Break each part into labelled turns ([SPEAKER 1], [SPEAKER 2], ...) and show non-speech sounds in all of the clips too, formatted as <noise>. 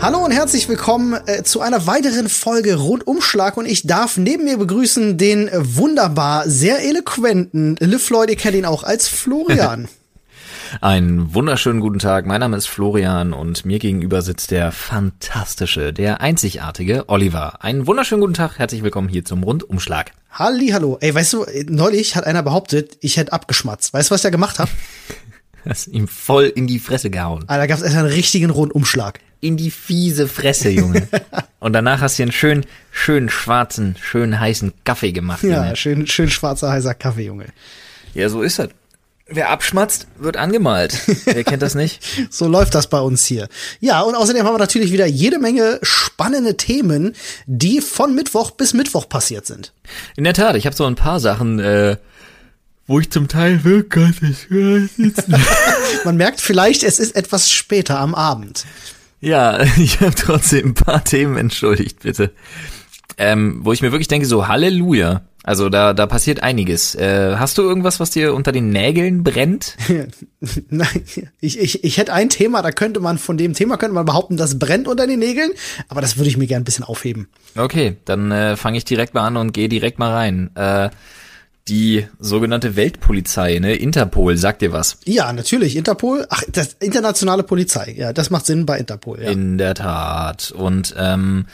[SPEAKER 1] Hallo und herzlich willkommen äh, zu einer weiteren Folge Rundumschlag und ich darf neben mir begrüßen den äh, wunderbar, sehr eloquenten Le Floyd, ihr kennt ihn auch als Florian. <laughs>
[SPEAKER 2] Einen wunderschönen guten Tag. Mein Name ist Florian und mir gegenüber sitzt der fantastische, der einzigartige Oliver. Einen wunderschönen guten Tag. Herzlich willkommen hier zum Rundumschlag.
[SPEAKER 1] Halli, hallo. Ey, weißt du, neulich hat einer behauptet, ich hätte abgeschmatzt. Weißt du, was der gemacht hat? <laughs>
[SPEAKER 2] Hast ihm voll in die Fresse gehauen.
[SPEAKER 1] Ah, da gab es erst einen richtigen Rundumschlag.
[SPEAKER 2] In die fiese Fresse, Junge. <laughs> und danach hast du einen schönen, schönen schwarzen, schönen heißen Kaffee gemacht.
[SPEAKER 1] Ja,
[SPEAKER 2] Junge.
[SPEAKER 1] schön, schön schwarzer, heißer Kaffee, Junge.
[SPEAKER 2] Ja, so ist das. Wer abschmatzt, wird angemalt. Wer kennt das nicht? <laughs>
[SPEAKER 1] So läuft das bei uns hier. Ja, und außerdem haben wir natürlich wieder jede Menge spannende Themen, die von Mittwoch bis Mittwoch passiert sind.
[SPEAKER 2] In der Tat, ich habe so ein paar Sachen, äh, wo ich zum Teil wirklich <laughs>
[SPEAKER 1] Man merkt vielleicht, es ist etwas später am Abend.
[SPEAKER 2] Ja, <laughs> ich habe trotzdem ein paar Themen entschuldigt, bitte. Ähm, wo ich mir wirklich denke, so Halleluja. Also da, da passiert einiges. Äh, hast du irgendwas, was dir unter den Nägeln brennt? <laughs>
[SPEAKER 1] Nein, ich, ich, ich hätte ein Thema, da könnte man von dem Thema könnte man behaupten, das brennt unter den Nägeln, aber das würde ich mir gern ein bisschen aufheben.
[SPEAKER 2] Okay, dann äh, fange ich direkt mal an und gehe direkt mal rein. Äh, die sogenannte Weltpolizei, ne, Interpol, sagt dir was?
[SPEAKER 1] Ja, natürlich, Interpol, ach, das internationale Polizei, ja, das macht Sinn bei Interpol, ja.
[SPEAKER 2] In der Tat. Und ähm,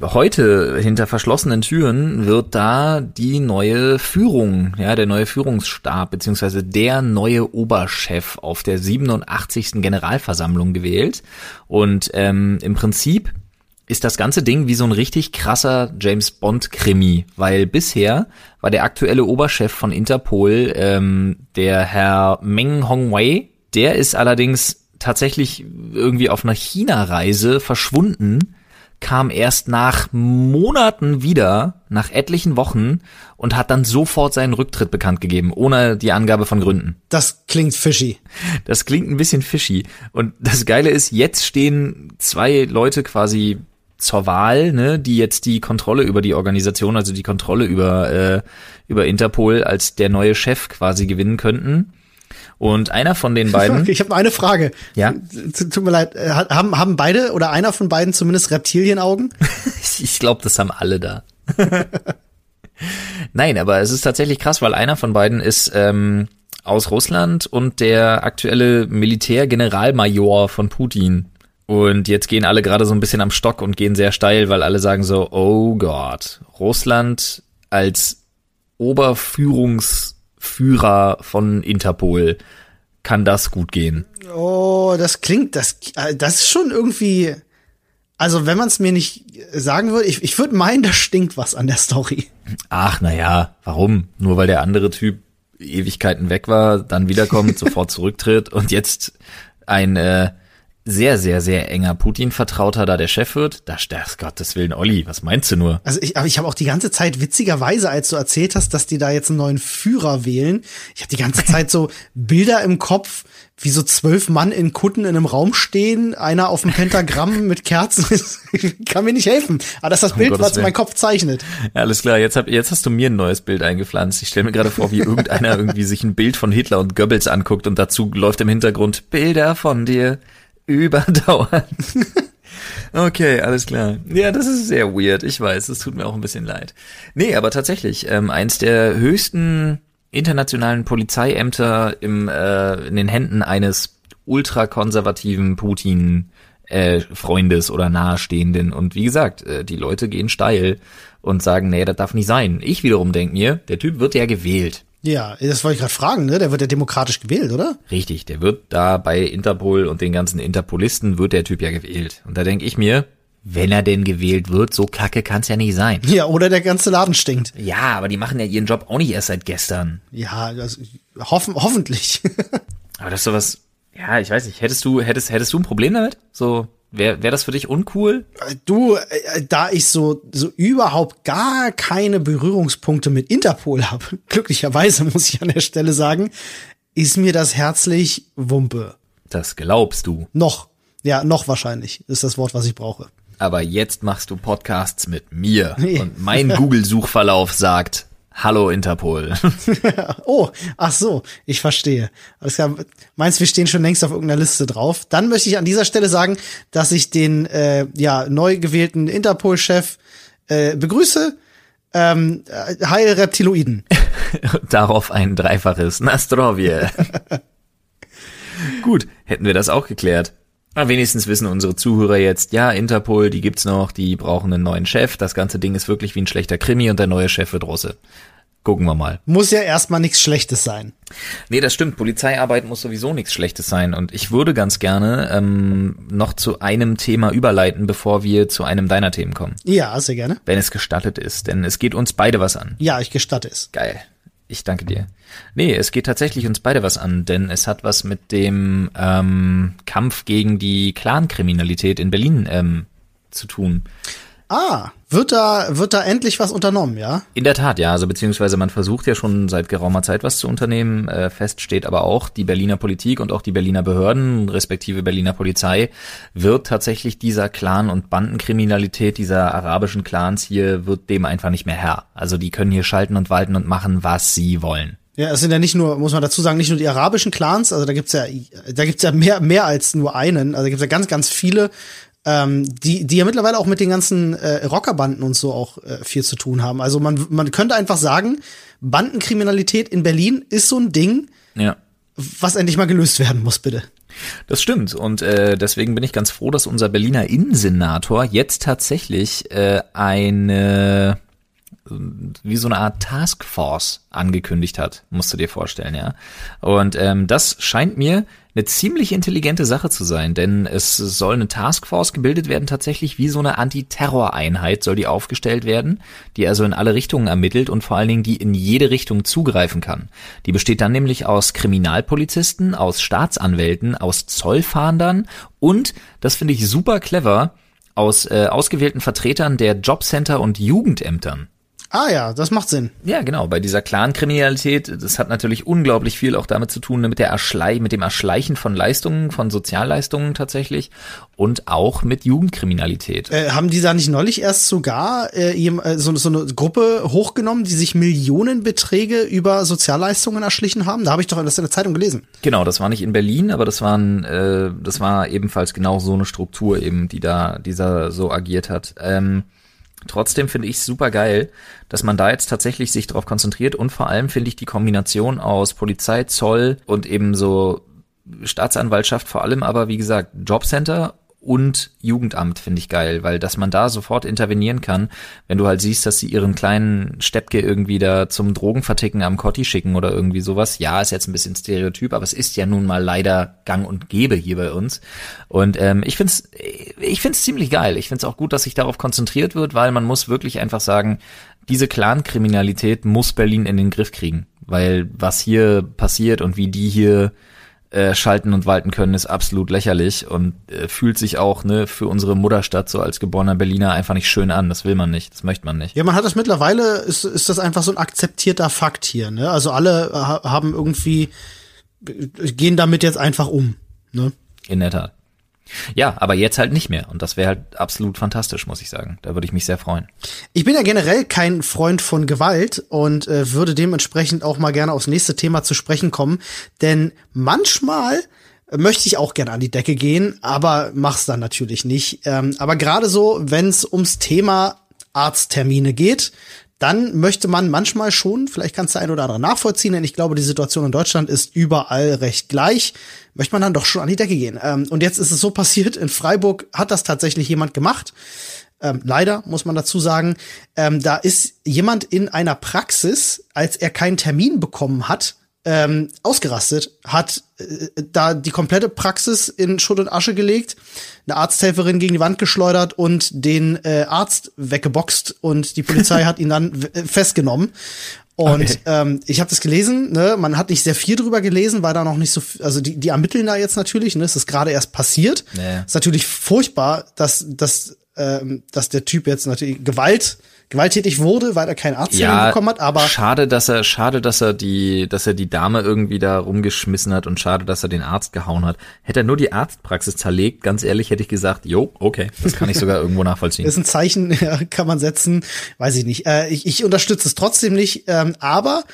[SPEAKER 2] heute hinter verschlossenen Türen wird da die neue Führung, ja, der neue Führungsstab beziehungsweise der neue Oberchef auf der 87. Generalversammlung gewählt. Und ähm, im Prinzip ist das ganze Ding wie so ein richtig krasser James Bond Krimi, weil bisher war der aktuelle Oberchef von Interpol ähm, der Herr Meng Hongwei. Der ist allerdings tatsächlich irgendwie auf einer China-Reise verschwunden, kam erst nach Monaten wieder, nach etlichen Wochen und hat dann sofort seinen Rücktritt bekannt gegeben, ohne die Angabe von Gründen.
[SPEAKER 1] Das klingt fishy.
[SPEAKER 2] Das klingt ein bisschen fishy. Und das Geile ist, jetzt stehen zwei Leute quasi zur Wahl, ne, die jetzt die Kontrolle über die Organisation, also die Kontrolle über, äh, über Interpol als der neue Chef quasi gewinnen könnten. Und einer von den beiden. <laughs>
[SPEAKER 1] Ich habe eine Frage.
[SPEAKER 2] Ja?
[SPEAKER 1] Tut mir leid, äh, haben, haben beide oder einer von beiden zumindest Reptilienaugen? <laughs>
[SPEAKER 2] ich glaube, das haben alle da. <laughs> Nein, aber es ist tatsächlich krass, weil einer von beiden ist ähm, aus Russland und der aktuelle Militärgeneralmajor von Putin. Und jetzt gehen alle gerade so ein bisschen am Stock und gehen sehr steil, weil alle sagen so, oh Gott, Russland als Oberführungsführer von Interpol, kann das gut gehen?
[SPEAKER 1] Oh, das klingt, das, das ist schon irgendwie, also wenn man es mir nicht sagen würde, ich, ich würde meinen, <laughs> da stinkt was an der Story.
[SPEAKER 2] Ach, naja, warum? Nur weil der andere Typ Ewigkeiten weg war, dann wiederkommt, <laughs> sofort zurücktritt und jetzt ein äh, sehr, sehr, sehr enger Putin-Vertrauter da der Chef wird, da das Gottes Willen, Olli, was meinst du nur?
[SPEAKER 1] Also ich, aber ich habe auch die ganze Zeit witzigerweise, als du erzählt hast, dass die da jetzt einen neuen Führer wählen, ich habe die ganze Zeit so <laughs> Bilder im Kopf, wie so zwölf Mann in Kutten in einem Raum stehen, einer auf dem Pentagramm <laughs> mit Kerzen, <laughs> kann mir nicht helfen. Aber das ist das Bild,
[SPEAKER 2] um
[SPEAKER 1] was mein Kopf zeichnet.
[SPEAKER 2] Ja, alles klar, jetzt, hab, jetzt hast du mir ein neues Bild eingepflanzt. Ich stelle mir gerade vor, wie irgendeiner irgendwie sich ein Bild von Hitler und Goebbels anguckt und dazu läuft im Hintergrund Bilder von dir überdauern. <laughs> Okay, alles klar. Ja, das ist sehr weird. Ich weiß, es tut mir auch ein bisschen leid. Nee, aber tatsächlich, ähm, eins der höchsten internationalen Polizeiämter im, äh, in den Händen eines ultrakonservativen Putin äh, Freundes oder Nahestehenden. Und wie gesagt, äh, die Leute gehen steil und sagen, nee, das darf nicht sein. Ich wiederum denk mir, der Typ wird ja gewählt.
[SPEAKER 1] Ja, das wollte ich gerade fragen, ne? Der wird ja demokratisch gewählt, oder?
[SPEAKER 2] Richtig, der wird da bei Interpol und den ganzen Interpolisten wird der Typ ja gewählt. Und da denk ich mir, wenn er denn gewählt wird, so kacke kann's ja nicht sein.
[SPEAKER 1] Ja, oder der ganze Laden stinkt.
[SPEAKER 2] Ja, aber die machen ja ihren Job auch nicht erst seit gestern.
[SPEAKER 1] Ja, also, hoffen, hoffentlich. <laughs>
[SPEAKER 2] aber das ist sowas, ja, ich weiß nicht, hättest du, hättest, hättest du ein Problem damit? So, Wäre wär das für dich uncool?
[SPEAKER 1] Du, äh, da ich so, so überhaupt gar keine Berührungspunkte mit Interpol <laughs> habe, glücklicherweise muss ich an der Stelle sagen, ist mir das herzlich Wumpe.
[SPEAKER 2] Das glaubst du.
[SPEAKER 1] Noch. Ja, noch wahrscheinlich ist das Wort, was ich brauche.
[SPEAKER 2] Aber jetzt machst du Podcasts mit mir <laughs> und mein Google-Suchverlauf sagt Hallo Interpol. <laughs>
[SPEAKER 1] oh, ach so, ich verstehe. Alles klar. Meinst wir stehen schon längst auf irgendeiner Liste drauf? Dann möchte ich an dieser Stelle sagen, dass ich den äh, ja neu gewählten Interpol-Chef äh, begrüße. Ähm, äh, Heil Reptiloiden. <laughs>
[SPEAKER 2] Darauf ein dreifaches Nastrovje. <laughs> Gut, hätten wir das auch geklärt. Aber wenigstens wissen unsere Zuhörer jetzt, ja, Interpol, die gibt's noch, die brauchen einen neuen Chef. Das ganze Ding ist wirklich wie ein schlechter Krimi und der neue Chef wird Russe. Gucken wir mal.
[SPEAKER 1] Muss ja erstmal nichts Schlechtes sein.
[SPEAKER 2] Nee, das stimmt. Polizeiarbeit muss sowieso nichts Schlechtes sein. Und ich würde ganz gerne ähm, noch zu einem Thema überleiten, bevor wir zu einem deiner Themen kommen.
[SPEAKER 1] Ja, sehr gerne.
[SPEAKER 2] Wenn es gestattet ist. Denn es geht uns beide was an.
[SPEAKER 1] Ja, ich gestatte es.
[SPEAKER 2] Geil. Ich danke dir. Nee, es geht tatsächlich uns beide was an, denn es hat was mit dem ähm, Kampf gegen die Clankriminalität in Berlin ähm, zu tun.
[SPEAKER 1] Ah, wird da, wird da endlich was unternommen, ja?
[SPEAKER 2] In der Tat, ja. Also beziehungsweise man versucht ja schon seit geraumer Zeit was zu unternehmen. Äh, fest steht aber auch, die Berliner Politik und auch die Berliner Behörden, respektive Berliner Polizei, wird tatsächlich dieser Clan- und Bandenkriminalität dieser arabischen Clans hier, wird dem einfach nicht mehr Herr. Also die können hier schalten und walten und machen, was sie wollen.
[SPEAKER 1] Ja, es sind ja nicht nur, muss man dazu sagen, nicht nur die arabischen Clans, also da gibt's ja, da gibt's ja mehr, mehr als nur einen, also da gibt's ja ganz, ganz viele ähm, die, die ja mittlerweile auch mit den ganzen äh, Rockerbanden und so auch äh, viel zu tun haben. Also man, man könnte einfach sagen, Bandenkriminalität in Berlin ist so ein Ding,
[SPEAKER 2] ja.
[SPEAKER 1] was endlich mal gelöst werden muss, bitte.
[SPEAKER 2] Das stimmt und äh, deswegen bin ich ganz froh, dass unser Berliner Innensenator jetzt tatsächlich äh, eine wie so eine Art Taskforce angekündigt hat, musst du dir vorstellen, ja. Und ähm, das scheint mir eine ziemlich intelligente Sache zu sein, denn es soll eine Taskforce gebildet werden, tatsächlich wie so eine Antiterror-Einheit soll die aufgestellt werden, die also in alle Richtungen ermittelt und vor allen Dingen die in jede Richtung zugreifen kann. Die besteht dann nämlich aus Kriminalpolizisten, aus Staatsanwälten, aus Zollfahndern und, das finde ich super clever, aus äh, ausgewählten Vertretern der Jobcenter und Jugendämtern.
[SPEAKER 1] Ah ja, das macht Sinn.
[SPEAKER 2] Ja, genau. Bei dieser Clan-Kriminalität, das hat natürlich unglaublich viel auch damit zu tun, mit der Erschlei mit dem Erschleichen von Leistungen, von Sozialleistungen tatsächlich und auch mit Jugendkriminalität.
[SPEAKER 1] Äh, haben die da nicht neulich erst sogar äh, äh so, so eine Gruppe hochgenommen, die sich Millionenbeträge über Sozialleistungen erschlichen haben? Da habe ich doch das in der Zeitung gelesen.
[SPEAKER 2] Genau, das war nicht in Berlin, aber das waren, äh, das war ebenfalls genau so eine Struktur eben, die da, dieser so agiert hat. Ähm, Trotzdem finde ich super geil, dass man da jetzt tatsächlich sich darauf konzentriert und vor allem finde ich die Kombination aus Polizei, Zoll und eben so Staatsanwaltschaft vor allem, aber wie gesagt, Jobcenter und Jugendamt finde ich geil, weil dass man da sofort intervenieren kann, wenn du halt siehst, dass sie ihren kleinen Steppke irgendwie da zum Drogenverticken am Kotti schicken oder irgendwie sowas. Ja, ist jetzt ein bisschen Stereotyp, aber es ist ja nun mal leider gang und gäbe hier bei uns. Und ähm, ich find's, ich find's ziemlich geil. Ich find's auch gut, dass sich darauf konzentriert wird, weil man muss wirklich einfach sagen, diese Clan-Kriminalität muss Berlin in den Griff kriegen, weil was hier passiert und wie die hier äh, schalten und walten können, ist absolut lächerlich und äh, fühlt sich auch ne, für unsere Mutterstadt so als geborener Berliner einfach nicht schön an. Das will man nicht, das möchte man nicht.
[SPEAKER 1] Ja, man hat das mittlerweile, ist, ist das einfach so ein akzeptierter Fakt hier. Ne? Also alle ha haben irgendwie, gehen damit jetzt einfach um. Ne?
[SPEAKER 2] In der Tat. Ja, aber jetzt halt nicht mehr. Und das wäre halt absolut fantastisch, muss ich sagen. Da würde ich mich sehr freuen.
[SPEAKER 1] Ich bin ja generell kein Freund von Gewalt und äh, würde dementsprechend auch mal gerne aufs nächste Thema zu sprechen kommen. Denn manchmal möchte ich auch gerne an die Decke gehen, aber mach's dann natürlich nicht. Ähm, aber gerade so, wenn es ums Thema Arzttermine geht, dann möchte man manchmal schon, vielleicht kannst du ein oder andere nachvollziehen, denn ich glaube, die Situation in Deutschland ist überall recht gleich, möchte man dann doch schon an die Decke gehen. Ähm, und jetzt ist es so passiert, in Freiburg hat das tatsächlich jemand gemacht. Ähm, leider muss man dazu sagen, ähm, da ist jemand in einer Praxis, als er keinen Termin bekommen hat, ähm, ausgerastet, hat äh, da die komplette Praxis in Schutt und Asche gelegt, eine Arzthelferin gegen die Wand geschleudert und den äh, Arzt weggeboxt und die Polizei <laughs> hat ihn dann äh, festgenommen. Und okay. ähm, ich habe das gelesen, ne, man hat nicht sehr viel drüber gelesen, weil da noch nicht so, also die, die ermitteln da jetzt natürlich, ne, es ist gerade erst passiert. Nee. Ist natürlich furchtbar, dass, dass, ähm, dass der Typ jetzt natürlich Gewalt gewalttätig wurde, weil er keinen Arzt ja, bekommen hat, aber
[SPEAKER 2] schade, dass er schade, dass er die dass er die Dame irgendwie da rumgeschmissen hat und schade, dass er den Arzt gehauen hat. Hätte er nur die Arztpraxis zerlegt, ganz ehrlich, hätte ich gesagt, jo, okay, das kann ich sogar <laughs> irgendwo nachvollziehen.
[SPEAKER 1] Das ist ein Zeichen, <laughs> ja, kann man setzen, weiß ich nicht. Äh, ich, ich unterstütze es trotzdem nicht, ähm, aber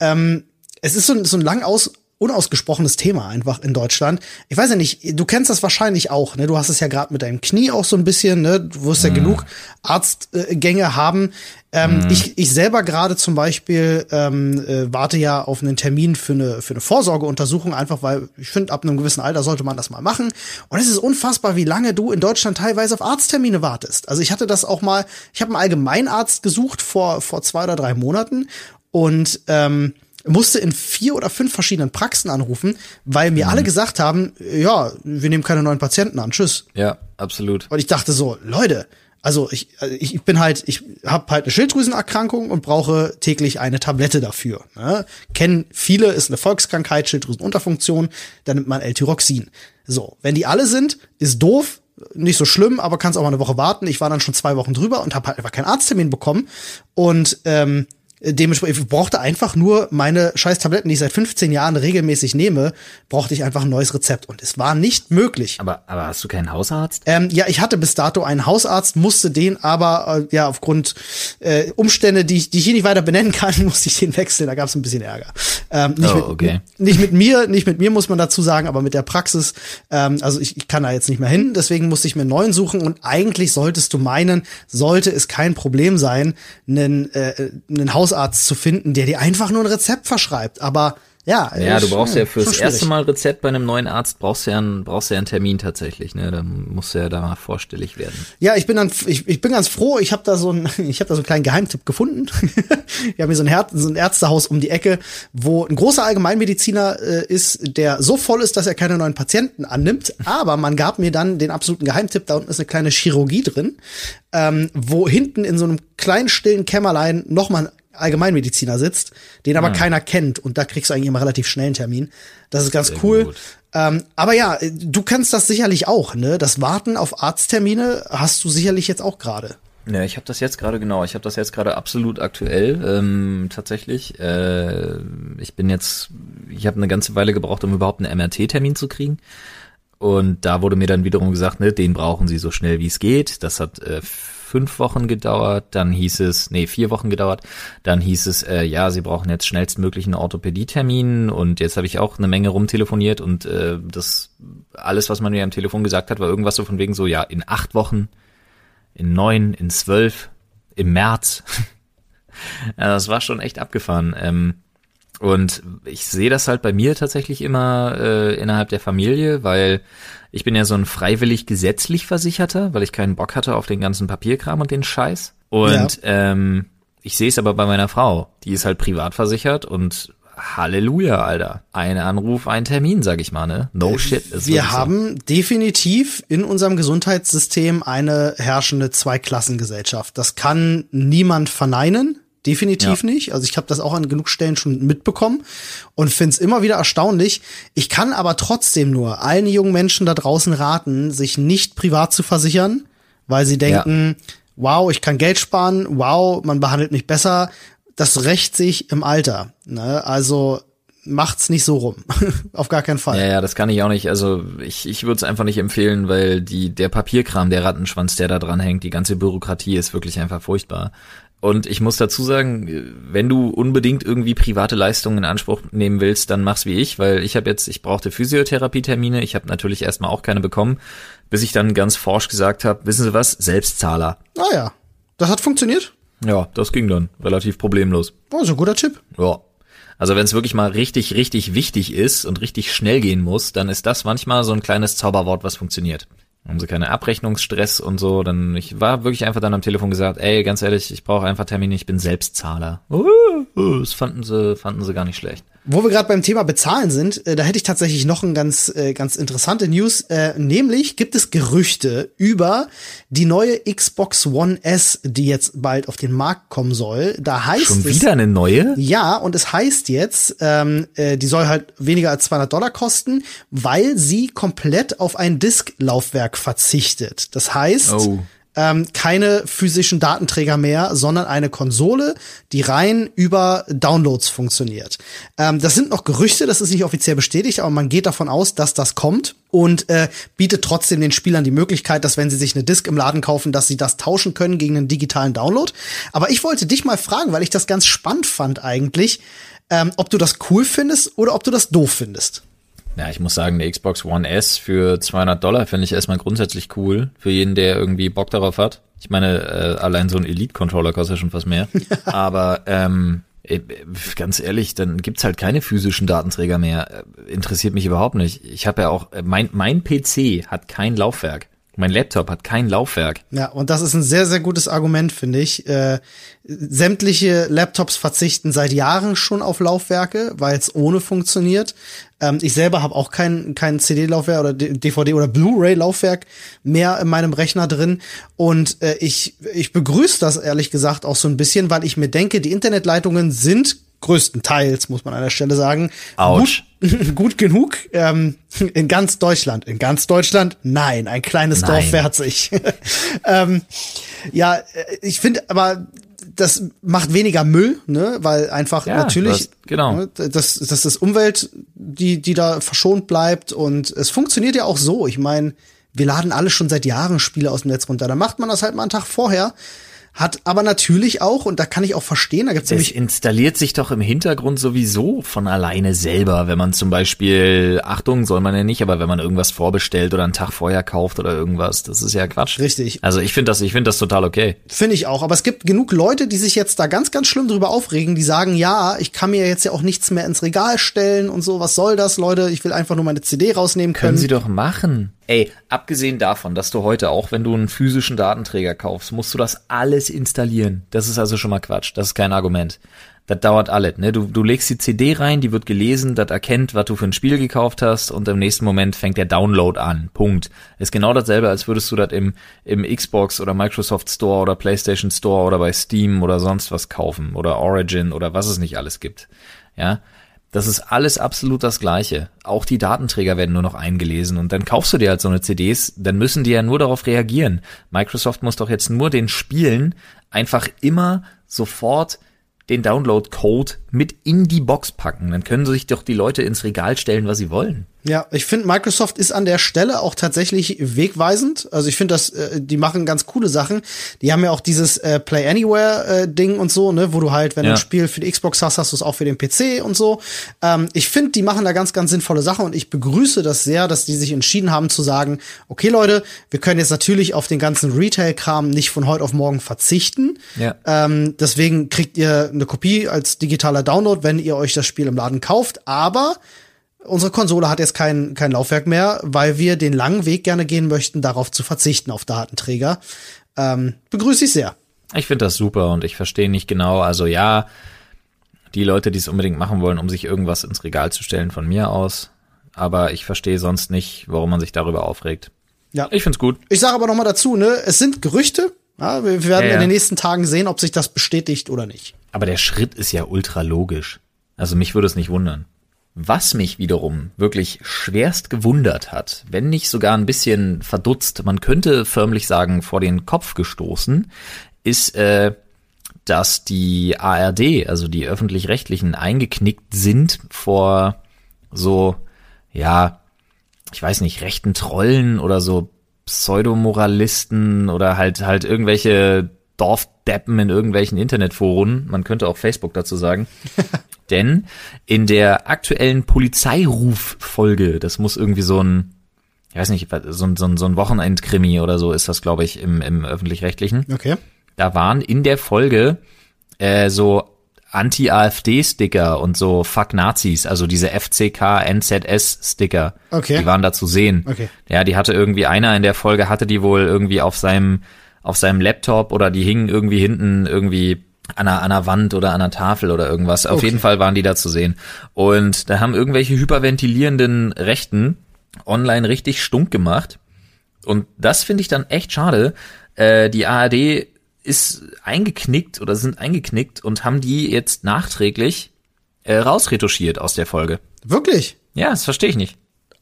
[SPEAKER 1] ähm, es ist so, so ein lang aus unausgesprochenes Thema einfach in Deutschland. Ich weiß ja nicht, du kennst das wahrscheinlich auch, ne? Du hast es ja gerade mit deinem Knie auch so ein bisschen, ne? Du wirst ja mm. genug Arztgänge haben. Ähm, mm. ich, ich selber gerade zum Beispiel ähm, äh, warte ja auf einen Termin für eine, für eine Vorsorgeuntersuchung, einfach weil ich finde, ab einem gewissen Alter sollte man das mal machen. Und es ist unfassbar, wie lange du in Deutschland teilweise auf Arzttermine wartest. Also ich hatte das auch mal, ich habe einen Allgemeinarzt gesucht vor, vor zwei oder drei Monaten und ähm, musste in vier oder fünf verschiedenen Praxen anrufen, weil mir mhm. alle gesagt haben, ja, wir nehmen keine neuen Patienten an, tschüss.
[SPEAKER 2] Ja, absolut.
[SPEAKER 1] Und ich dachte so, Leute, also ich, ich bin halt, ich habe halt eine Schilddrüsenerkrankung und brauche täglich eine Tablette dafür. Ne? Kennen viele, ist eine Volkskrankheit, Schilddrüsenunterfunktion, da nimmt man L-Tyroxin. So, wenn die alle sind, ist doof, nicht so schlimm, aber kannst auch mal eine Woche warten. Ich war dann schon zwei Wochen drüber und habe halt einfach keinen Arzttermin bekommen. Und ähm, Dementsprechend ich brauchte einfach nur meine scheiß Tabletten, die ich seit 15 Jahren regelmäßig nehme, brauchte ich einfach ein neues Rezept und es war nicht möglich.
[SPEAKER 2] Aber, aber hast du keinen Hausarzt?
[SPEAKER 1] Ähm, ja, ich hatte bis dato einen Hausarzt, musste den aber äh, ja aufgrund äh, Umstände, die ich, die ich hier nicht weiter benennen kann, <laughs> musste ich den wechseln. Da gab es ein bisschen Ärger. Ähm, nicht, oh, okay. mit, nicht mit mir, nicht mit mir muss man dazu sagen, aber mit der Praxis. Ähm, also ich, ich kann da jetzt nicht mehr hin, deswegen musste ich mir einen neuen suchen und eigentlich solltest du meinen, sollte es kein Problem sein, einen, äh, einen Hausarzt Hausarzt zu finden, der dir einfach nur ein Rezept verschreibt. Aber ja,
[SPEAKER 2] ja, du brauchst ja fürs erste Mal Rezept bei einem neuen Arzt brauchst ja einen, brauchst ja einen Termin tatsächlich, ne? Dann musst du ja da mal vorstellig werden.
[SPEAKER 1] Ja, ich bin dann ich, ich bin ganz froh, ich habe da so ein <laughs> ich habe da so einen kleinen Geheimtipp gefunden. <laughs> Wir haben hier so ein, Her so ein Ärztehaus um die Ecke, wo ein großer Allgemeinmediziner äh, ist, der so voll ist, dass er keine neuen Patienten annimmt, aber man gab mir dann den absoluten Geheimtipp, da unten ist eine kleine Chirurgie drin, ähm, wo hinten in so einem kleinen stillen Kämmerlein noch mal Allgemeinmediziner sitzt, den aber ah. keiner kennt und da kriegst du eigentlich immer relativ schnell einen Termin. Das ist ganz Sehr cool. Ähm, aber ja, du kannst das sicherlich auch, ne? Das Warten auf Arzttermine hast du sicherlich jetzt auch gerade.
[SPEAKER 2] Ja, ich habe das jetzt gerade genau. Ich habe das jetzt gerade absolut aktuell ähm, tatsächlich. Äh, ich bin jetzt, ich habe eine ganze Weile gebraucht, um überhaupt einen MRT-Termin zu kriegen. Und da wurde mir dann wiederum gesagt, ne, den brauchen Sie so schnell wie es geht. Das hat äh, fünf Wochen gedauert, dann hieß es, nee, vier Wochen gedauert, dann hieß es, äh, ja, sie brauchen jetzt schnellstmöglich einen Orthopädietermin und jetzt habe ich auch eine Menge rumtelefoniert und äh, das alles, was man mir am Telefon gesagt hat, war irgendwas so von wegen so, ja, in acht Wochen, in neun, in zwölf, im März. <laughs> ja, das war schon echt abgefahren. Ähm, und ich sehe das halt bei mir tatsächlich immer äh, innerhalb der Familie, weil ich bin ja so ein freiwillig gesetzlich Versicherter, weil ich keinen Bock hatte auf den ganzen Papierkram und den Scheiß. Und ja. ähm, ich sehe es aber bei meiner Frau, die ist halt privat versichert und Halleluja, Alter. Ein Anruf, ein Termin, sag ich mal, ne? No äh, shit.
[SPEAKER 1] Wir haben so. definitiv in unserem Gesundheitssystem eine herrschende Zweiklassengesellschaft. Das kann niemand verneinen. Definitiv ja. nicht. Also ich habe das auch an genug Stellen schon mitbekommen und finde es immer wieder erstaunlich. Ich kann aber trotzdem nur allen jungen Menschen da draußen raten, sich nicht privat zu versichern, weil sie denken, ja. wow, ich kann Geld sparen, wow, man behandelt mich besser. Das rächt sich im Alter. Ne? Also macht's nicht so rum. <laughs> Auf gar keinen Fall.
[SPEAKER 2] Ja, ja, das kann ich auch nicht. Also ich, ich würde es einfach nicht empfehlen, weil die, der Papierkram, der Rattenschwanz, der da dran hängt, die ganze Bürokratie ist wirklich einfach furchtbar. Und ich muss dazu sagen, wenn du unbedingt irgendwie private Leistungen in Anspruch nehmen willst, dann mach's wie ich, weil ich habe jetzt, ich brauchte Physiotherapie-Termine, ich habe natürlich erstmal auch keine bekommen, bis ich dann ganz forsch gesagt habe, wissen Sie was, Selbstzahler.
[SPEAKER 1] Ah ja, das hat funktioniert?
[SPEAKER 2] Ja, das ging dann relativ problemlos.
[SPEAKER 1] Oh, so ein guter Tipp.
[SPEAKER 2] Ja. Also wenn es wirklich mal richtig, richtig wichtig ist und richtig schnell gehen muss, dann ist das manchmal so ein kleines Zauberwort, was funktioniert haben sie keine Abrechnungsstress und so. Dann ich war wirklich einfach dann am Telefon gesagt, ey, ganz ehrlich, ich brauche einfach Termine, ich bin Selbstzahler. Uh, uh, das fanden sie, fanden sie gar nicht schlecht.
[SPEAKER 1] Wo wir gerade beim Thema Bezahlen sind, äh, da hätte ich tatsächlich noch ein ganz, äh, ganz interessante News. Äh, nämlich gibt es Gerüchte über die neue Xbox One S, die jetzt bald auf den Markt kommen soll. Da heißt
[SPEAKER 2] Schon
[SPEAKER 1] es,
[SPEAKER 2] wieder eine neue?
[SPEAKER 1] Ja, und es heißt jetzt, ähm, äh, die soll halt weniger als 200 Dollar kosten, weil sie komplett auf ein Disk-Laufwerk verzichtet. Das heißt, oh ähm, keine physischen Datenträger mehr, sondern eine Konsole, die rein über Downloads funktioniert. Ähm, das sind noch Gerüchte, das ist nicht offiziell bestätigt, aber man geht davon aus, dass das kommt und äh, bietet trotzdem den Spielern die Möglichkeit, dass wenn sie sich eine Disk im Laden kaufen, dass sie das tauschen können gegen einen digitalen Download. Aber ich wollte dich mal fragen, weil ich das ganz spannend fand eigentlich, ähm, ob du das cool findest oder ob du das doof findest.
[SPEAKER 2] Ja, ich muss sagen, eine Xbox One S für 200 Dollar finde ich erstmal grundsätzlich cool. Für jeden, der irgendwie Bock darauf hat. Ich meine, äh, allein so ein Elite-Controller kostet schon fast mehr. <laughs> Aber ähm, äh, ganz ehrlich, dann gibt's halt keine physischen Datenträger mehr. Äh, interessiert mich überhaupt nicht. Ich habe ja auch, äh, mein, mein PC hat kein Laufwerk. Mein Laptop hat kein Laufwerk.
[SPEAKER 1] Ja, und das ist ein sehr, sehr gutes Argument, finde ich. Äh, sämtliche Laptops verzichten seit Jahren schon auf Laufwerke, weil es ohne funktioniert. Ähm, ich selber habe auch kein, kein CD-Laufwerk oder DVD oder Blu-ray-Laufwerk mehr in meinem Rechner drin. Und äh, ich, ich begrüße das ehrlich gesagt auch so ein bisschen, weil ich mir denke, die Internetleitungen sind größtenteils, muss man an der Stelle sagen,
[SPEAKER 2] Autsch.
[SPEAKER 1] Gut, <laughs> gut genug ähm, in ganz Deutschland. In ganz Deutschland? Nein, ein kleines
[SPEAKER 2] Nein.
[SPEAKER 1] Dorf wehrt sich. <laughs> ähm, ja, äh, ich finde aber das macht weniger Müll, ne, weil einfach
[SPEAKER 2] Ja,
[SPEAKER 1] natürlich
[SPEAKER 2] das- genau.
[SPEAKER 1] ne, das das ist Umwelt, die die da verschont bleibt und es funktioniert ja auch so. Ich meine, wir laden alle schon seit Jahren Spiele aus dem Netz runter. Da macht man das halt mal einen Tag vorher. Hat aber natürlich auch, und da kann ich auch verstehen, da gibt's
[SPEAKER 2] Es
[SPEAKER 1] nämlich
[SPEAKER 2] installiert sich doch im Hintergrund sowieso von alleine selber, wenn man zum Beispiel, Achtung, soll man ja nicht, aber wenn man irgendwas vorbestellt oder einen Tag vorher kauft oder irgendwas, das ist ja Quatsch.
[SPEAKER 1] Richtig.
[SPEAKER 2] Also ich finde das, ich finde das total okay.
[SPEAKER 1] Finde ich auch. Aber es gibt genug Leute, die sich jetzt da ganz, ganz schlimm drüber aufregen, die sagen, ja, ich kann mir jetzt ja auch nichts mehr ins Regal stellen und so. Was soll das, Leute? Ich will einfach nur meine CD rausnehmen können.
[SPEAKER 2] Können Sie doch machen. Ey, abgesehen davon, dass du heute auch, wenn du einen physischen Datenträger kaufst, musst du das alles installieren. Das ist also schon mal Quatsch. Das ist kein Argument. Das dauert alles. Ne? Du, du legst die CD rein, die wird gelesen, das erkennt, was du für ein Spiel gekauft hast und im nächsten Moment fängt der Download an. Punkt. Ist genau dasselbe, als würdest du das im, im Xbox oder Microsoft Store oder PlayStation Store oder bei Steam oder sonst was kaufen oder Origin oder was es nicht alles gibt. Ja, das ist alles absolut das Gleiche. Auch die Datenträger werden nur noch eingelesen und dann kaufst du dir halt so eine CDs, dann müssen die ja nur darauf reagieren. Microsoft muss doch jetzt nur den Spielen einfach immer sofort den Download-Code mit in die Box packen. Dann können sich doch die Leute ins Regal stellen, was sie wollen.
[SPEAKER 1] Ja, ich finde, Microsoft ist an der Stelle auch tatsächlich wegweisend. Also ich finde, dass äh, die machen ganz coole Sachen. Die haben ja auch dieses äh, Play Anywhere äh, Ding und so, ne, wo du halt, wenn du
[SPEAKER 2] Ja.
[SPEAKER 1] ein Spiel für die Xbox hast, hast du es auch für den PC und so. Ähm, ich finde, die machen da ganz, ganz sinnvolle Sachen und ich begrüße das sehr, dass die sich entschieden haben zu sagen, okay Leute, wir können jetzt natürlich auf den ganzen Retail-Kram nicht von heute auf morgen verzichten.
[SPEAKER 2] Ja.
[SPEAKER 1] Ähm, deswegen kriegt ihr eine Kopie als digitaler Download, wenn ihr euch das Spiel im Laden kauft. Aber unsere Konsole hat jetzt kein, kein Laufwerk mehr, weil wir den langen Weg gerne gehen möchten, darauf zu verzichten auf Datenträger. Ähm, begrüße ich sehr.
[SPEAKER 2] Ich finde das super und ich verstehe nicht genau, also ja, die Leute, die es unbedingt machen wollen, um sich irgendwas ins Regal zu stellen, von mir aus. Aber ich verstehe sonst nicht, warum man sich darüber aufregt.
[SPEAKER 1] Ja.
[SPEAKER 2] Ich find's gut.
[SPEAKER 1] Ich sage aber noch mal dazu, ne, es sind Gerüchte. Ja, wir werden
[SPEAKER 2] ja.
[SPEAKER 1] in den nächsten Tagen sehen, ob sich das bestätigt oder nicht.
[SPEAKER 2] Aber der Schritt ist ja ultra logisch. Also mich würde es nicht wundern. Was mich wiederum wirklich schwerst gewundert hat, wenn nicht sogar ein bisschen verdutzt, man könnte förmlich sagen vor den Kopf gestoßen, ist, äh, dass die ARD, also die öffentlich-rechtlichen, eingeknickt sind vor so, ja, ich weiß nicht, rechten Trollen oder so Pseudomoralisten oder halt halt irgendwelche Dorfdeppen in irgendwelchen Internetforen, man könnte auch Facebook dazu sagen. <laughs> Denn in der aktuellen Polizeiruf-Folge, das muss irgendwie so ein, ich weiß nicht, so ein, so ein, so ein Wochenendkrimi oder so ist das, glaube ich, im, im öffentlich-rechtlichen.
[SPEAKER 1] Okay.
[SPEAKER 2] Da waren in der Folge äh, so Anti-AfD-Sticker und so Fuck Nazis, also diese FCK-NZS-Sticker.
[SPEAKER 1] Okay.
[SPEAKER 2] Die waren da zu sehen.
[SPEAKER 1] Okay.
[SPEAKER 2] Ja, die hatte irgendwie einer in der Folge hatte die wohl irgendwie auf seinem auf seinem Laptop oder die hingen irgendwie hinten irgendwie an einer, an einer Wand oder an einer Tafel oder irgendwas. Auf
[SPEAKER 1] Okay.
[SPEAKER 2] jeden Fall waren die da zu sehen. Und da haben irgendwelche hyperventilierenden Rechten online richtig stunk gemacht. Und das finde ich dann echt schade. Äh, die ARD ist eingeknickt oder sind eingeknickt und haben die jetzt nachträglich äh, rausretuschiert aus der Folge.
[SPEAKER 1] Wirklich?
[SPEAKER 2] Ja, das verstehe ich nicht.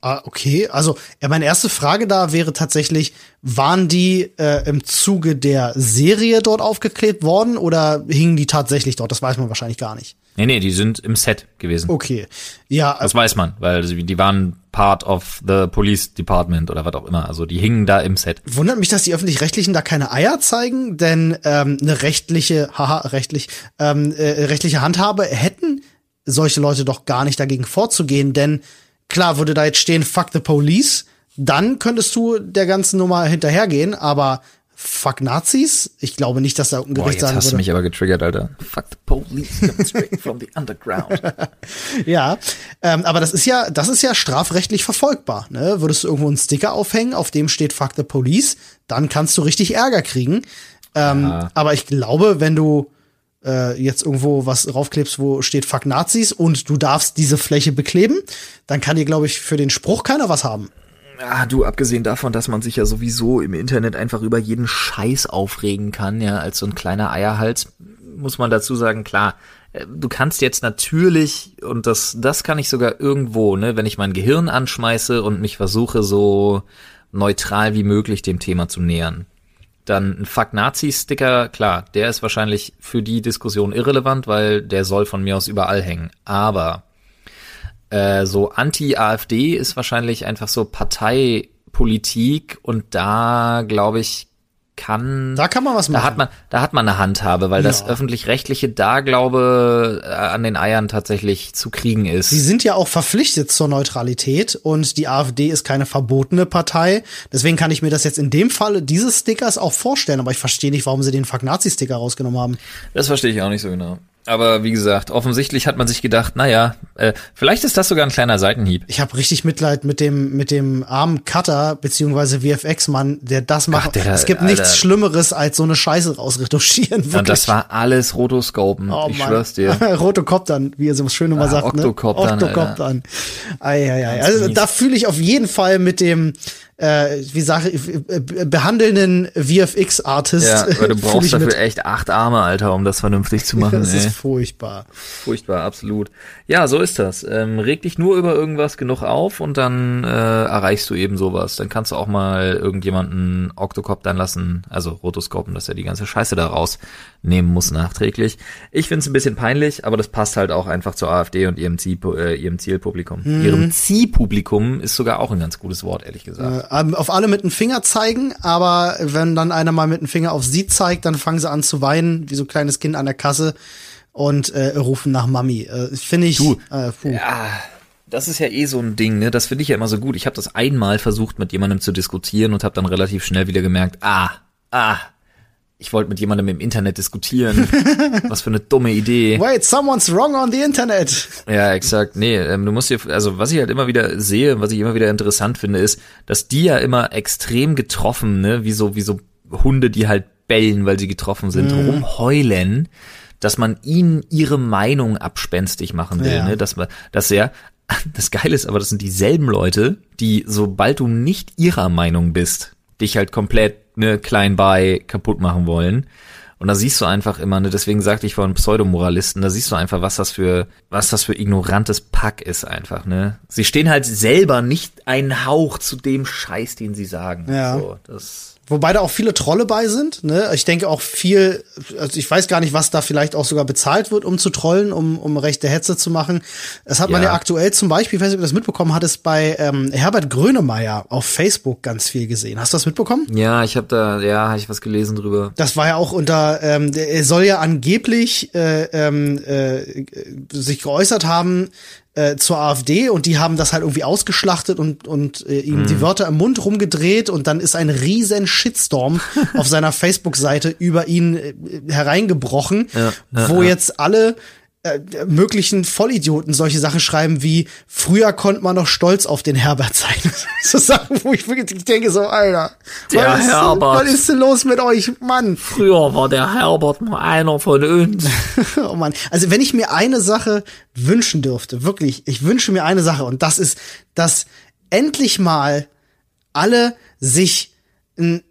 [SPEAKER 1] Ah, okay. Also, ja, meine erste Frage da wäre tatsächlich, waren die äh, im Zuge der Serie dort aufgeklebt worden oder hingen die tatsächlich dort? Das weiß man wahrscheinlich gar nicht.
[SPEAKER 2] Nee, nee, die sind im Set gewesen.
[SPEAKER 1] Okay. Ja,
[SPEAKER 2] Das weiß man, weil die waren part of the police department oder was auch immer. Also die hingen da im Set.
[SPEAKER 1] wundert mich, dass die öffentlich-rechtlichen da keine Eier zeigen, denn ähm, eine rechtliche, haha, rechtlich, ähm, äh, rechtliche Handhabe hätten solche Leute doch gar nicht dagegen vorzugehen, denn klar würde da jetzt stehen, fuck the police, dann könntest du der ganzen Nummer hinterhergehen, aber fuck Nazis? Ich glaube nicht, dass da ein
[SPEAKER 2] Boah,
[SPEAKER 1] Gericht
[SPEAKER 2] jetzt
[SPEAKER 1] sagen
[SPEAKER 2] hast du mich aber getriggert, Alter. Fuck the police, straight <laughs> from the underground. <laughs>
[SPEAKER 1] Ja, ähm, aber das ist ja, das ist ja strafrechtlich verfolgbar. Ne? Würdest du irgendwo einen Sticker aufhängen, auf dem steht Fuck the Police, dann kannst du richtig Ärger kriegen. Ähm, aber ich glaube, wenn du äh, jetzt irgendwo was draufklebst, wo steht Fuck Nazis und du darfst diese Fläche bekleben, dann kann dir, glaube ich, für den Spruch keiner was haben.
[SPEAKER 2] Ah, du, abgesehen davon, dass man sich ja sowieso im Internet einfach über jeden Scheiß aufregen kann, ja, als so ein kleiner Eierhals, muss man dazu sagen, klar, äh, du kannst jetzt natürlich, und das, das kann ich sogar irgendwo, ne, wenn ich mein Gehirn anschmeiße und mich versuche, so neutral wie möglich dem Thema zu nähern. Dann ein Fuck Nazi-Sticker, klar, der ist wahrscheinlich für die Diskussion irrelevant, weil der soll von mir aus überall hängen. Aber äh, so Anti-AfD ist wahrscheinlich einfach so Parteipolitik und da glaube ich kann
[SPEAKER 1] Da kann man was
[SPEAKER 2] da
[SPEAKER 1] machen.
[SPEAKER 2] hat man da hat man eine Handhabe, weil das
[SPEAKER 1] Ja.
[SPEAKER 2] öffentlich-rechtliche da glaube äh, an den Eiern tatsächlich zu kriegen ist.
[SPEAKER 1] Sie sind ja auch verpflichtet zur Neutralität und die AfD ist keine verbotene Partei. Deswegen kann ich mir das jetzt in dem Falle dieses Stickers auch vorstellen, aber ich verstehe nicht, warum sie den Fuck Nazi-Sticker rausgenommen haben.
[SPEAKER 2] Das verstehe ich auch nicht so genau. Aber wie gesagt, offensichtlich hat man sich gedacht, naja, äh, vielleicht ist das sogar ein kleiner Seitenhieb.
[SPEAKER 1] Ich habe richtig Mitleid mit dem mit dem armen Cutter beziehungsweise VFX-Mann, der das macht.
[SPEAKER 2] der-
[SPEAKER 1] es gibt
[SPEAKER 2] Alter.
[SPEAKER 1] nichts Schlimmeres als so eine Scheiße rausretuschieren. Wirklich.
[SPEAKER 2] Und das war alles Rotoscopen.
[SPEAKER 1] Oh
[SPEAKER 2] ich
[SPEAKER 1] Mann.
[SPEAKER 2] schwör's dir. <laughs>
[SPEAKER 1] Rotokoptern, wie er so schön immer
[SPEAKER 2] Ah,
[SPEAKER 1] sagt.
[SPEAKER 2] Oktokoptern,
[SPEAKER 1] Ne? Oktokoptern. Ei, ei, ei. Also da fühle ich auf jeden Fall mit dem, äh, wie sage ich, äh, behandelnden VFX-Artist.
[SPEAKER 2] Ja, weil du <laughs> brauchst dafür echt acht Arme, Alter, um das vernünftig zu machen.
[SPEAKER 1] Das
[SPEAKER 2] ey.
[SPEAKER 1] ist furchtbar.
[SPEAKER 2] Furchtbar, absolut. Ja, so ist das. Ähm, reg dich nur über irgendwas genug auf und dann äh, erreichst du eben sowas. Dann kannst du auch mal irgendjemanden Oktokoptern lassen, also Rotoskopen, dass er die ganze Scheiße da rausnehmen muss nachträglich. Ich find's ein bisschen peinlich, aber das passt halt auch einfach zur AfD und ihrem, Ziel, äh, ihrem Zielpublikum.
[SPEAKER 1] Mhm.
[SPEAKER 2] Ihrem Zielpublikum ist sogar auch ein ganz gutes Wort, ehrlich gesagt.
[SPEAKER 1] Äh, auf alle mit dem Finger zeigen, aber wenn dann einer mal mit dem Finger auf sie zeigt, dann fangen sie an zu weinen, wie so ein kleines Kind an der Kasse und äh, rufen nach Mami. Äh, Finde ich.
[SPEAKER 2] Du,
[SPEAKER 1] äh, puh.
[SPEAKER 2] Ja, das ist ja eh so ein Ding, ne? Das finde ich ja immer so gut. Ich habe das einmal versucht, mit jemandem zu diskutieren und habe dann relativ schnell wieder gemerkt, ah, ah, ich wollte mit jemandem im Internet diskutieren. <laughs> Was für eine dumme Idee.
[SPEAKER 1] Wait, someone's wrong on the Internet.
[SPEAKER 2] Ja, exakt. Nee, ähm, du musst dir, also was ich halt immer wieder sehe, was ich immer wieder interessant finde, ist, dass die ja immer extrem getroffen, ne, wie so, wie so Hunde, die halt bellen, weil sie getroffen sind, rumheulen, dass man ihnen ihre Meinung abspenstig machen will,
[SPEAKER 1] Ja.
[SPEAKER 2] ne, dass man, dass er, das Geile ist aber, das sind dieselben Leute, die, sobald du nicht ihrer Meinung bist, dich halt komplett, ne, klein bei kaputt machen wollen. Und da siehst du einfach immer, ne, deswegen sagte ich vorhin Pseudomoralisten, da siehst du einfach, was das für, was das für ignorantes Pack ist einfach, ne. Sie stehen halt selber nicht einen Hauch zu dem Scheiß, den sie sagen.
[SPEAKER 1] Ja.
[SPEAKER 2] So, das,
[SPEAKER 1] Wobei da auch viele Trolle bei sind. Ne? Ich denke auch viel, also ich weiß gar nicht, was da vielleicht auch sogar bezahlt wird, um zu trollen, um, um rechte Hetze zu machen. Das hat man
[SPEAKER 2] Ja.
[SPEAKER 1] ja aktuell zum Beispiel, ich weiß nicht, ob du das mitbekommen hattest, bei ähm, Herbert Grönemeyer auf Facebook ganz viel gesehen. Hast du das mitbekommen?
[SPEAKER 2] ja, ich habe da, ja, habe ich was gelesen drüber.
[SPEAKER 1] Das war ja auch unter, ähm, er soll ja angeblich äh, ähm, äh, sich geäußert haben äh, zur AfD und die haben das halt irgendwie ausgeschlachtet und, und äh, ihm
[SPEAKER 2] Mhm.
[SPEAKER 1] die Wörter im Mund rumgedreht und dann ist ein riesen Shitstorm <laughs> auf seiner Facebook-Seite über ihn äh, hereingebrochen,
[SPEAKER 2] Ja, ja,
[SPEAKER 1] wo
[SPEAKER 2] ja.
[SPEAKER 1] jetzt alle äh, möglichen Vollidioten solche Sachen schreiben wie früher konnte man noch stolz auf den Herbert sein. <laughs> so Sachen, wo ich wirklich denke so, Alter,
[SPEAKER 2] Der
[SPEAKER 1] was, ist,
[SPEAKER 2] Herbert.
[SPEAKER 1] was ist denn los mit euch, Mann?
[SPEAKER 2] Früher war der Herbert nur einer von uns. <laughs>
[SPEAKER 1] Oh Mann. Also wenn ich mir eine Sache wünschen dürfte, wirklich, ich wünsche mir eine Sache und das ist, dass endlich mal alle sich ein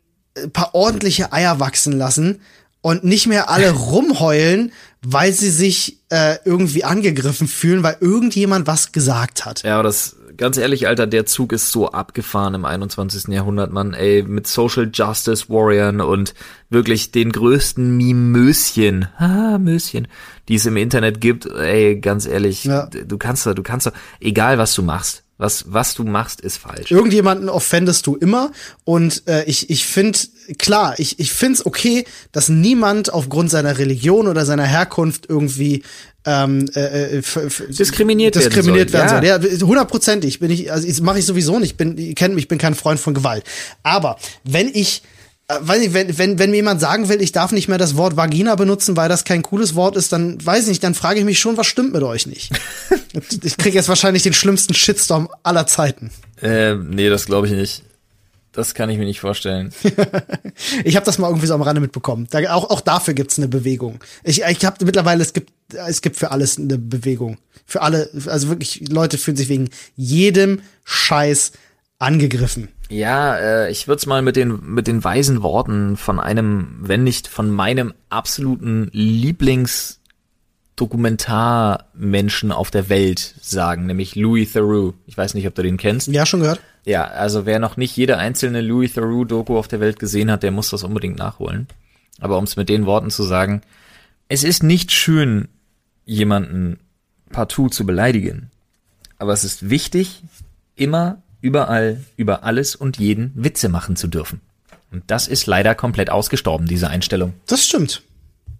[SPEAKER 1] paar ordentliche Eier wachsen lassen und nicht mehr alle rumheulen, weil sie sich äh, irgendwie angegriffen fühlen, weil irgendjemand was gesagt hat.
[SPEAKER 2] Ja, aber das ganz ehrlich, Alter, der Zug ist so abgefahren im 21. Jahrhundert, Mann, ey, mit Social Justice Warriors und wirklich den größten Mimöschen, <laughs> ah, Möschen, die es im Internet gibt, ey, ganz ehrlich,
[SPEAKER 1] Ja.
[SPEAKER 2] du kannst da, du kannst da, egal was du machst, was, was du machst, ist falsch.
[SPEAKER 1] Irgendjemanden offendest du immer und äh, ich, ich finde, klar, ich, ich finde es okay, dass niemand aufgrund seiner Religion oder seiner Herkunft irgendwie ähm, äh, äh, f- f-
[SPEAKER 2] Diskriminiert werden
[SPEAKER 1] diskriminiert
[SPEAKER 2] soll,
[SPEAKER 1] werden soll. Ja, hundertprozentig bin ich, also mache ich sowieso nicht. Ich bin, ihr kennt mich, ich bin kein Freund von Gewalt. Aber wenn ich äh, weiß nicht, wenn, wenn, wenn mir jemand sagen will, ich darf nicht mehr das Wort Vagina benutzen, weil das kein cooles Wort ist, dann weiß ich nicht, dann frage ich mich schon, was stimmt mit euch nicht? <laughs> ich kriege jetzt wahrscheinlich den schlimmsten Shitstorm aller Zeiten.
[SPEAKER 2] Äh, nee, das glaube ich nicht. Das kann ich mir nicht vorstellen. <laughs>
[SPEAKER 1] Ich habe das mal irgendwie so am Rande mitbekommen. Da, auch, auch dafür gibt's eine Bewegung. Ich, ich habe mittlerweile, es gibt, es gibt für alles eine Bewegung. Für alle, also wirklich, Leute fühlen sich wegen jedem Scheiß angegriffen.
[SPEAKER 2] Ja, äh, ich würde es mal mit den mit den weisen Worten von einem, wenn nicht von meinem absoluten Lieblings Dokumentarmenschen auf der Welt sagen, nämlich Louis Theroux. Ich weiß nicht, ob du den kennst.
[SPEAKER 1] Ja, schon gehört?
[SPEAKER 2] Ja, also wer noch nicht jede einzelne Louis Theroux-Doku auf der Welt gesehen hat, der muss das unbedingt nachholen. Aber um es mit den Worten zu sagen, es ist nicht schön, jemanden partout zu beleidigen. Aber es ist wichtig, immer, überall, über alles und jeden Witze machen zu dürfen. Und das ist leider komplett ausgestorben, diese Einstellung.
[SPEAKER 1] Das stimmt.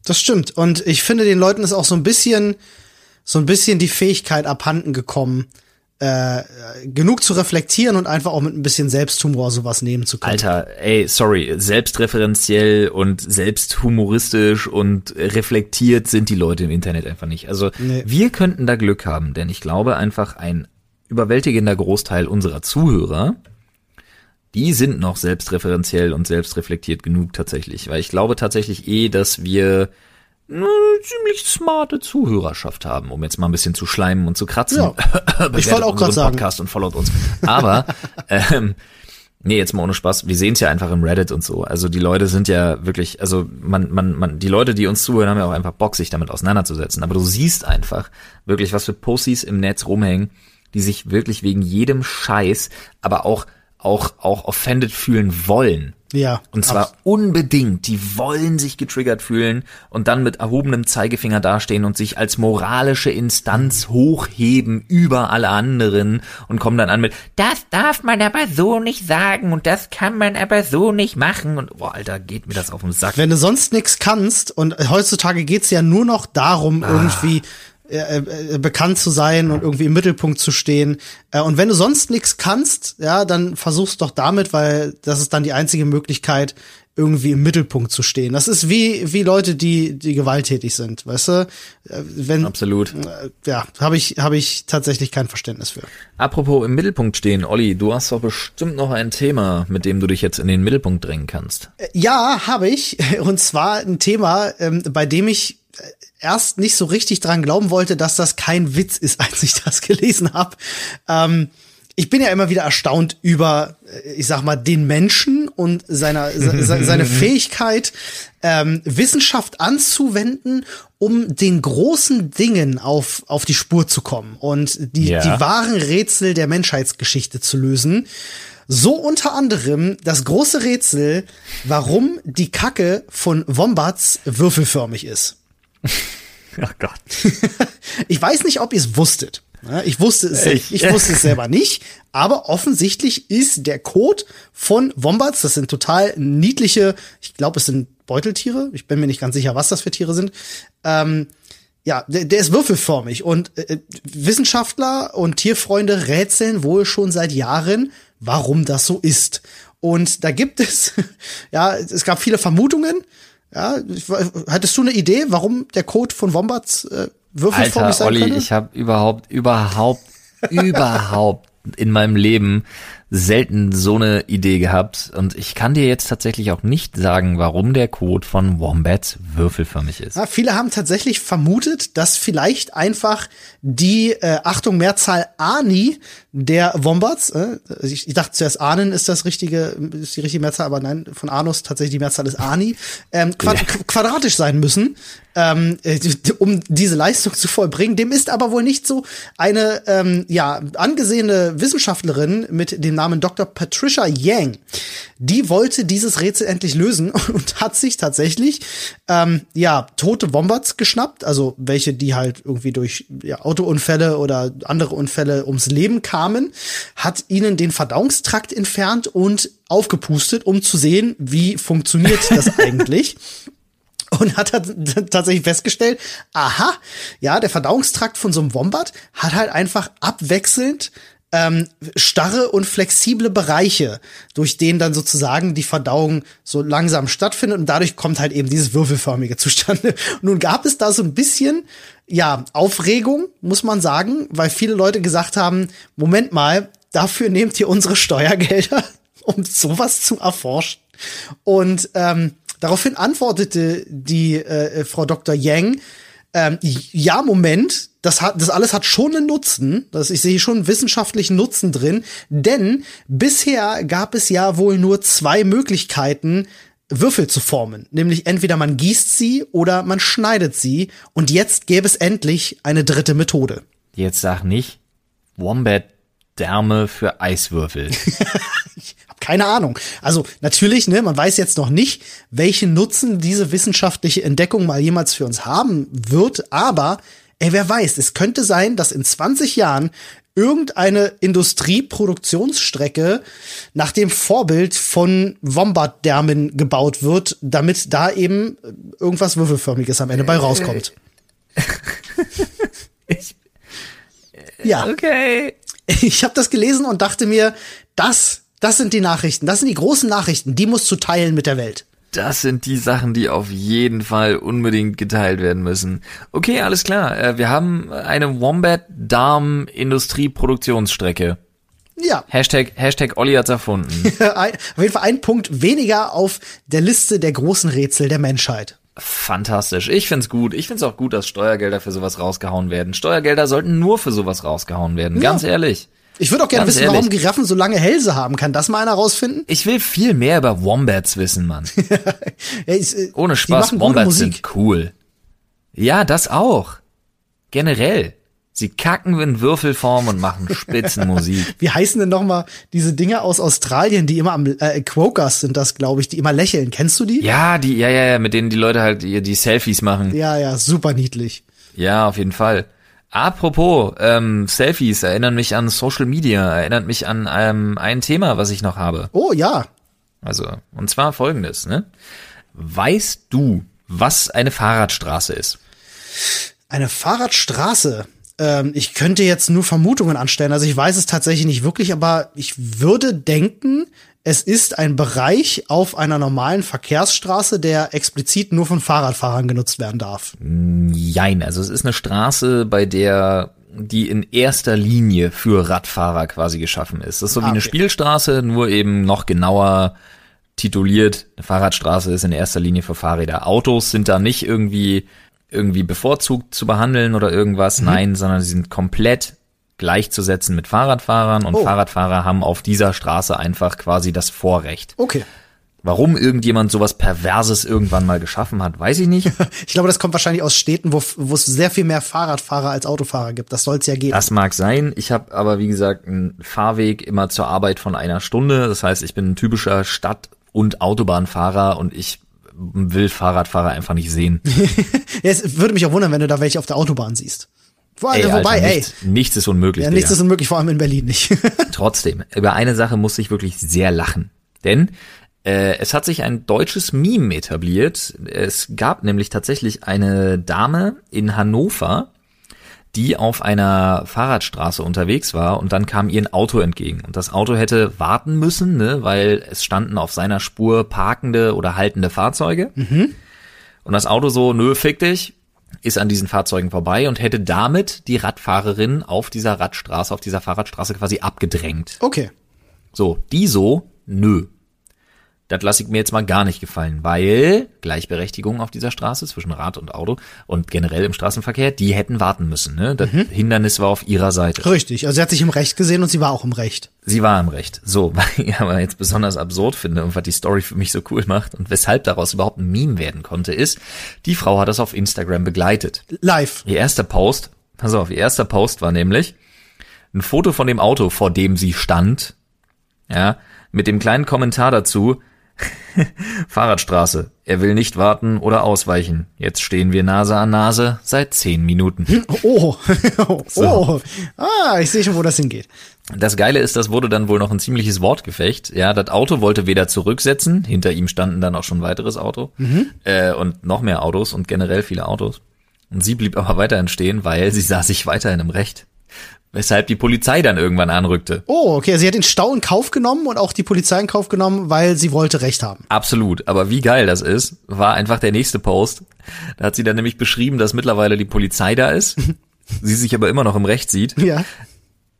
[SPEAKER 1] Das stimmt. Und ich finde, den Leuten ist auch so ein bisschen, so ein bisschen die Fähigkeit abhanden gekommen, äh, genug zu reflektieren und einfach auch mit ein bisschen Selbsthumor sowas nehmen zu können.
[SPEAKER 2] Alter, ey, sorry, selbstreferenziell und selbsthumoristisch und reflektiert sind die Leute im Internet einfach nicht. Also
[SPEAKER 1] Nee.
[SPEAKER 2] wir könnten da Glück haben, denn ich glaube einfach ein überwältigender Großteil unserer Zuhörer, die sind noch selbstreferenziell und selbstreflektiert genug tatsächlich, weil ich glaube tatsächlich eh, dass wir eine ziemlich smarte Zuhörerschaft haben, um jetzt mal ein bisschen zu schleimen und zu kratzen.
[SPEAKER 1] Ja. <laughs> Ich wollte auch
[SPEAKER 2] unseren
[SPEAKER 1] sagen.
[SPEAKER 2] Podcast und followt uns. Aber <laughs> ähm, Nee, jetzt mal ohne Spaß. Wir sehen es ja einfach im Reddit und so. Also die Leute sind ja wirklich, also man, man, man, die Leute, die uns zuhören, haben ja auch einfach Bock, sich damit auseinanderzusetzen. Aber du siehst einfach wirklich, was für Posties im Netz rumhängen, die sich wirklich wegen jedem Scheiß, aber auch, auch, auch offended fühlen wollen.
[SPEAKER 1] Ja.
[SPEAKER 2] Und zwar unbedingt. Die wollen sich getriggert fühlen und dann mit erhobenem Zeigefinger dastehen und sich als moralische Instanz hochheben über alle anderen und kommen dann an mit, das darf man aber so nicht sagen und das kann man aber so nicht machen und boah, Alter, geht mir das auf den Sack.
[SPEAKER 1] Wenn du sonst nichts kannst, und heutzutage geht's ja nur noch darum,
[SPEAKER 2] Ah.
[SPEAKER 1] irgendwie äh, äh, bekannt zu sein und irgendwie im Mittelpunkt zu stehen. Äh, und wenn du sonst nichts kannst, ja, dann versuch's doch damit, weil das ist dann die einzige Möglichkeit, irgendwie im Mittelpunkt zu stehen. Das ist wie wie Leute, die die gewalttätig sind, weißt du? Äh, Wenn
[SPEAKER 2] Absolut.
[SPEAKER 1] äh, ja, habe ich habe ich tatsächlich kein Verständnis für.
[SPEAKER 2] Apropos im Mittelpunkt stehen, Olli, du hast doch bestimmt noch ein Thema, mit dem du dich jetzt in den Mittelpunkt drängen kannst.
[SPEAKER 1] Ja, habe ich. <laughs> Und zwar ein Thema, ähm, bei dem ich äh, erst nicht so richtig dran glauben wollte, dass das kein Witz ist, <laughs> als ich das gelesen habe. Ähm, ich bin ja immer wieder erstaunt über, äh, ich sag mal, den Menschen und seiner, se, se- <laughs> seine Fähigkeit, ähm, Wissenschaft anzuwenden, um den großen Dingen auf, auf die Spur zu kommen und die,
[SPEAKER 2] Ja.
[SPEAKER 1] die wahren Rätsel der Menschheitsgeschichte zu lösen. So unter anderem das große Rätsel, warum die Kacke von Wombats würfelförmig ist. <laughs>
[SPEAKER 2] Ach Gott. <laughs>
[SPEAKER 1] Ich weiß nicht, ob ihr es wusstet. Ja, Ich wusste es,
[SPEAKER 2] Ich-
[SPEAKER 1] ich wusste es selber nicht, aber offensichtlich ist der Code von Wombats, das sind total niedliche, ich glaube, es sind Beuteltiere, ich bin mir nicht ganz sicher, was das für Tiere sind. Ähm, ja, der, der ist würfelförmig und äh, Wissenschaftler und Tierfreunde rätseln wohl schon seit Jahren, warum das so ist. Und da gibt es, <laughs> ja, es gab viele Vermutungen. Ja, ich, hattest du eine Idee, warum der Code von Wombats äh, würfelförmig
[SPEAKER 2] Alter,
[SPEAKER 1] sein
[SPEAKER 2] Olli,
[SPEAKER 1] könnte?
[SPEAKER 2] ich habe überhaupt, überhaupt, <laughs> überhaupt in meinem Leben selten so eine Idee gehabt und ich kann dir jetzt tatsächlich auch nicht sagen, warum der Code von Wombat würfelförmig ist.
[SPEAKER 1] Ja, viele haben tatsächlich vermutet, dass vielleicht einfach die äh, Achtung Mehrzahl Ani der Wombats, äh, ich, ich dachte zuerst Ahnen ist das richtige, ist die richtige Mehrzahl, aber nein, von Anus tatsächlich die Mehrzahl ist Ani, ähm, quad
[SPEAKER 2] Ja.
[SPEAKER 1] quadratisch sein müssen, ähm, äh, um diese Leistung zu vollbringen. Dem ist aber wohl nicht so eine ähm, ja angesehene Wissenschaftlerin mit dem Namen Dr. Patricia Yang. Die wollte dieses Rätsel endlich lösen <laughs> und hat sich tatsächlich ähm, ja tote Wombats geschnappt, also welche, die halt irgendwie durch ja, Autounfälle oder andere Unfälle ums Leben kamen, hat ihnen den Verdauungstrakt entfernt und aufgepustet, um zu sehen, wie funktioniert das <laughs> eigentlich und hat tatsächlich festgestellt, aha, ja, der Verdauungstrakt von so einem Wombat hat halt einfach abwechselnd ähm, starre und flexible Bereiche, durch denen dann sozusagen die Verdauung so langsam stattfindet und dadurch kommt halt eben dieses würfelförmige zustande. <laughs> Nun gab es da so ein bisschen ja Aufregung, muss man sagen, weil viele Leute gesagt haben, Moment mal, dafür nehmt ihr unsere Steuergelder, <laughs> um sowas zu erforschen. Und ähm, daraufhin antwortete die äh, Frau Dr. Yang, ähm, ja, Moment, das hat, das alles hat schon einen Nutzen. Das, ich sehe schon einen wissenschaftlichen Nutzen drin, denn bisher gab es ja wohl nur zwei Möglichkeiten, Würfel zu formen. Nämlich entweder man gießt sie oder man schneidet sie. Und jetzt gäbe es endlich eine dritte Methode.
[SPEAKER 2] Jetzt sag nicht Wombat Därme für Eiswürfel. <laughs>
[SPEAKER 1] Keine Ahnung. Also natürlich, ne, man weiß jetzt noch nicht, welchen Nutzen diese wissenschaftliche Entdeckung mal jemals für uns haben wird, aber ey, wer weiß, es könnte sein, dass in 20 Jahren irgendeine Industrieproduktionsstrecke nach dem Vorbild von Wombat-Därmen gebaut wird, damit da eben irgendwas Würfelförmiges am Ende bei rauskommt. <laughs>
[SPEAKER 2] Ich,
[SPEAKER 1] Ja.
[SPEAKER 2] okay.
[SPEAKER 1] ich habe das gelesen und dachte mir, das, das sind die Nachrichten, das sind die großen Nachrichten, die musst du teilen mit der Welt.
[SPEAKER 2] Das sind die Sachen, die auf jeden Fall unbedingt geteilt werden müssen. Okay, alles klar. Äh, Wir haben eine Wombat-Darm-Industrieproduktionsstrecke.
[SPEAKER 1] Ja,
[SPEAKER 2] Hashtag, Hashtag Olli hat's erfunden. <laughs>
[SPEAKER 1] auf jeden Fall ein Punkt weniger auf der Liste der großen Rätsel der Menschheit.
[SPEAKER 2] Fantastisch. Ich find's gut. Ich find's auch gut, dass Steuergelder für sowas rausgehauen werden. Steuergelder sollten nur für sowas rausgehauen werden. Ganz ehrlich.
[SPEAKER 1] Ich würde auch gerne
[SPEAKER 2] Ganz
[SPEAKER 1] wissen, warum
[SPEAKER 2] ehrlich.
[SPEAKER 1] Giraffen so lange Hälse haben. Kann das mal einer rausfinden?
[SPEAKER 2] Ich will viel mehr über Wombats wissen, Mann. <laughs>
[SPEAKER 1] Ja, ist, äh,
[SPEAKER 2] Ohne Spaß, Wombats sind cool. Ja, das auch. Generell. Sie kacken in Würfelform und machen Spitzenmusik. <laughs>
[SPEAKER 1] Wie heißen denn noch mal diese Dinge aus Australien, die immer am äh, Quokers sind das, glaube ich, die immer lächeln. Kennst du die?
[SPEAKER 2] Ja, die, ja, ja, ja, mit denen die Leute halt die, die Selfies machen.
[SPEAKER 1] Ja, ja, super niedlich.
[SPEAKER 2] Ja, auf jeden Fall. Apropos ähm, Selfies, erinnern mich an Social Media, erinnert mich an ähm, ein Thema, was ich noch habe.
[SPEAKER 1] Oh ja,
[SPEAKER 2] Also, und zwar folgendes, ne? Weißt du, was eine Fahrradstraße ist?
[SPEAKER 1] eine Fahrradstraße. Ähm, ich könnte jetzt nur Vermutungen anstellen. Also ich weiß es tatsächlich nicht wirklich, aber ich würde denken, es ist ein Bereich auf einer normalen Verkehrsstraße, der explizit nur von Fahrradfahrern genutzt werden darf.
[SPEAKER 2] Jein, also es ist eine Straße, bei der die in erster Linie für Radfahrer quasi geschaffen ist. Das ist so wie
[SPEAKER 1] Ah,
[SPEAKER 2] eine
[SPEAKER 1] okay.
[SPEAKER 2] Spielstraße, nur eben noch genauer tituliert. Eine Fahrradstraße ist in erster Linie für Fahrräder. Autos sind da nicht irgendwie irgendwie bevorzugt zu behandeln oder irgendwas,
[SPEAKER 1] Mhm.
[SPEAKER 2] nein, sondern sie sind komplett gleichzusetzen mit Fahrradfahrern und
[SPEAKER 1] Oh.
[SPEAKER 2] Fahrradfahrer haben auf dieser Straße einfach quasi das Vorrecht.
[SPEAKER 1] Okay.
[SPEAKER 2] Warum irgendjemand sowas Perverses irgendwann mal geschaffen hat, weiß ich nicht. <laughs>
[SPEAKER 1] Ich glaube, das kommt wahrscheinlich aus Städten, wo, wo es sehr viel mehr Fahrradfahrer als Autofahrer gibt. Das soll es ja geben.
[SPEAKER 2] Das mag sein. Ich habe aber, wie gesagt, einen Fahrweg immer zur Arbeit von einer Stunde. Das heißt, ich bin ein typischer Stadt- und Autobahnfahrer und ich will Fahrradfahrer einfach nicht sehen. <laughs>
[SPEAKER 1] es würde mich auch wundern, wenn du da welche auf der Autobahn siehst. Vor allem,
[SPEAKER 2] Ey, Alter,
[SPEAKER 1] wobei, ey,
[SPEAKER 2] nichts, nichts ist unmöglich.
[SPEAKER 1] ja, nichts
[SPEAKER 2] Digga.
[SPEAKER 1] ist unmöglich, vor allem in Berlin nicht. <laughs>
[SPEAKER 2] Trotzdem, über eine Sache musste ich wirklich sehr lachen. Denn äh, es hat sich ein deutsches Meme etabliert. Es gab nämlich tatsächlich eine Dame in Hannover, die auf einer Fahrradstraße unterwegs war und dann kam ihr ein Auto entgegen. Und das Auto hätte warten müssen, ne, weil es standen auf seiner Spur parkende oder haltende Fahrzeuge. Und das Auto so, nö, fick dich, ist an diesen Fahrzeugen vorbei und hätte damit die Radfahrerin auf dieser Radstraße, auf dieser Fahrradstraße quasi abgedrängt.
[SPEAKER 1] okay.
[SPEAKER 2] So, die so, nö. Das lasse ich mir jetzt mal gar nicht gefallen, weil Gleichberechtigung auf dieser Straße zwischen Rad und Auto und generell im Straßenverkehr, die hätten warten müssen. Ne? Das
[SPEAKER 1] Mhm.
[SPEAKER 2] Hindernis war auf ihrer Seite.
[SPEAKER 1] Richtig, also sie hat sich im Recht gesehen und sie war auch im Recht.
[SPEAKER 2] Sie war im Recht. So, <laughs> was ich aber jetzt besonders absurd finde und was die Story für mich so cool macht und weshalb daraus überhaupt ein Meme werden konnte, ist, die Frau hat das auf Instagram begleitet.
[SPEAKER 1] Live.
[SPEAKER 2] Ihr erster Post, pass auf, ihr erster Post war nämlich ein Foto von dem Auto, vor dem sie stand, ja, mit dem kleinen Kommentar dazu, <laughs> Fahrradstraße, er will nicht warten oder ausweichen. Jetzt stehen wir Nase an Nase seit zehn Minuten.
[SPEAKER 1] Oh, <laughs> oh, ah, ich sehe schon, wo das hingeht.
[SPEAKER 2] Das Geile ist, das wurde dann wohl noch ein ziemliches Wortgefecht. Ja, das Auto wollte weder zurücksetzen, hinter ihm standen dann auch schon weiteres Auto äh, und noch mehr Autos und generell viele Autos. Und sie blieb aber weiterhin stehen, weil sie sah sich weiterhin im Recht. Weshalb die Polizei dann irgendwann anrückte.
[SPEAKER 1] Oh, okay, sie hat den Stau in Kauf genommen und auch die Polizei in Kauf genommen, weil sie wollte Recht haben.
[SPEAKER 2] Absolut. Aber wie geil das ist, war einfach der nächste Post. Da hat sie dann nämlich beschrieben, dass mittlerweile die Polizei da ist. <laughs> sie sich aber immer noch im Recht sieht.
[SPEAKER 1] Ja.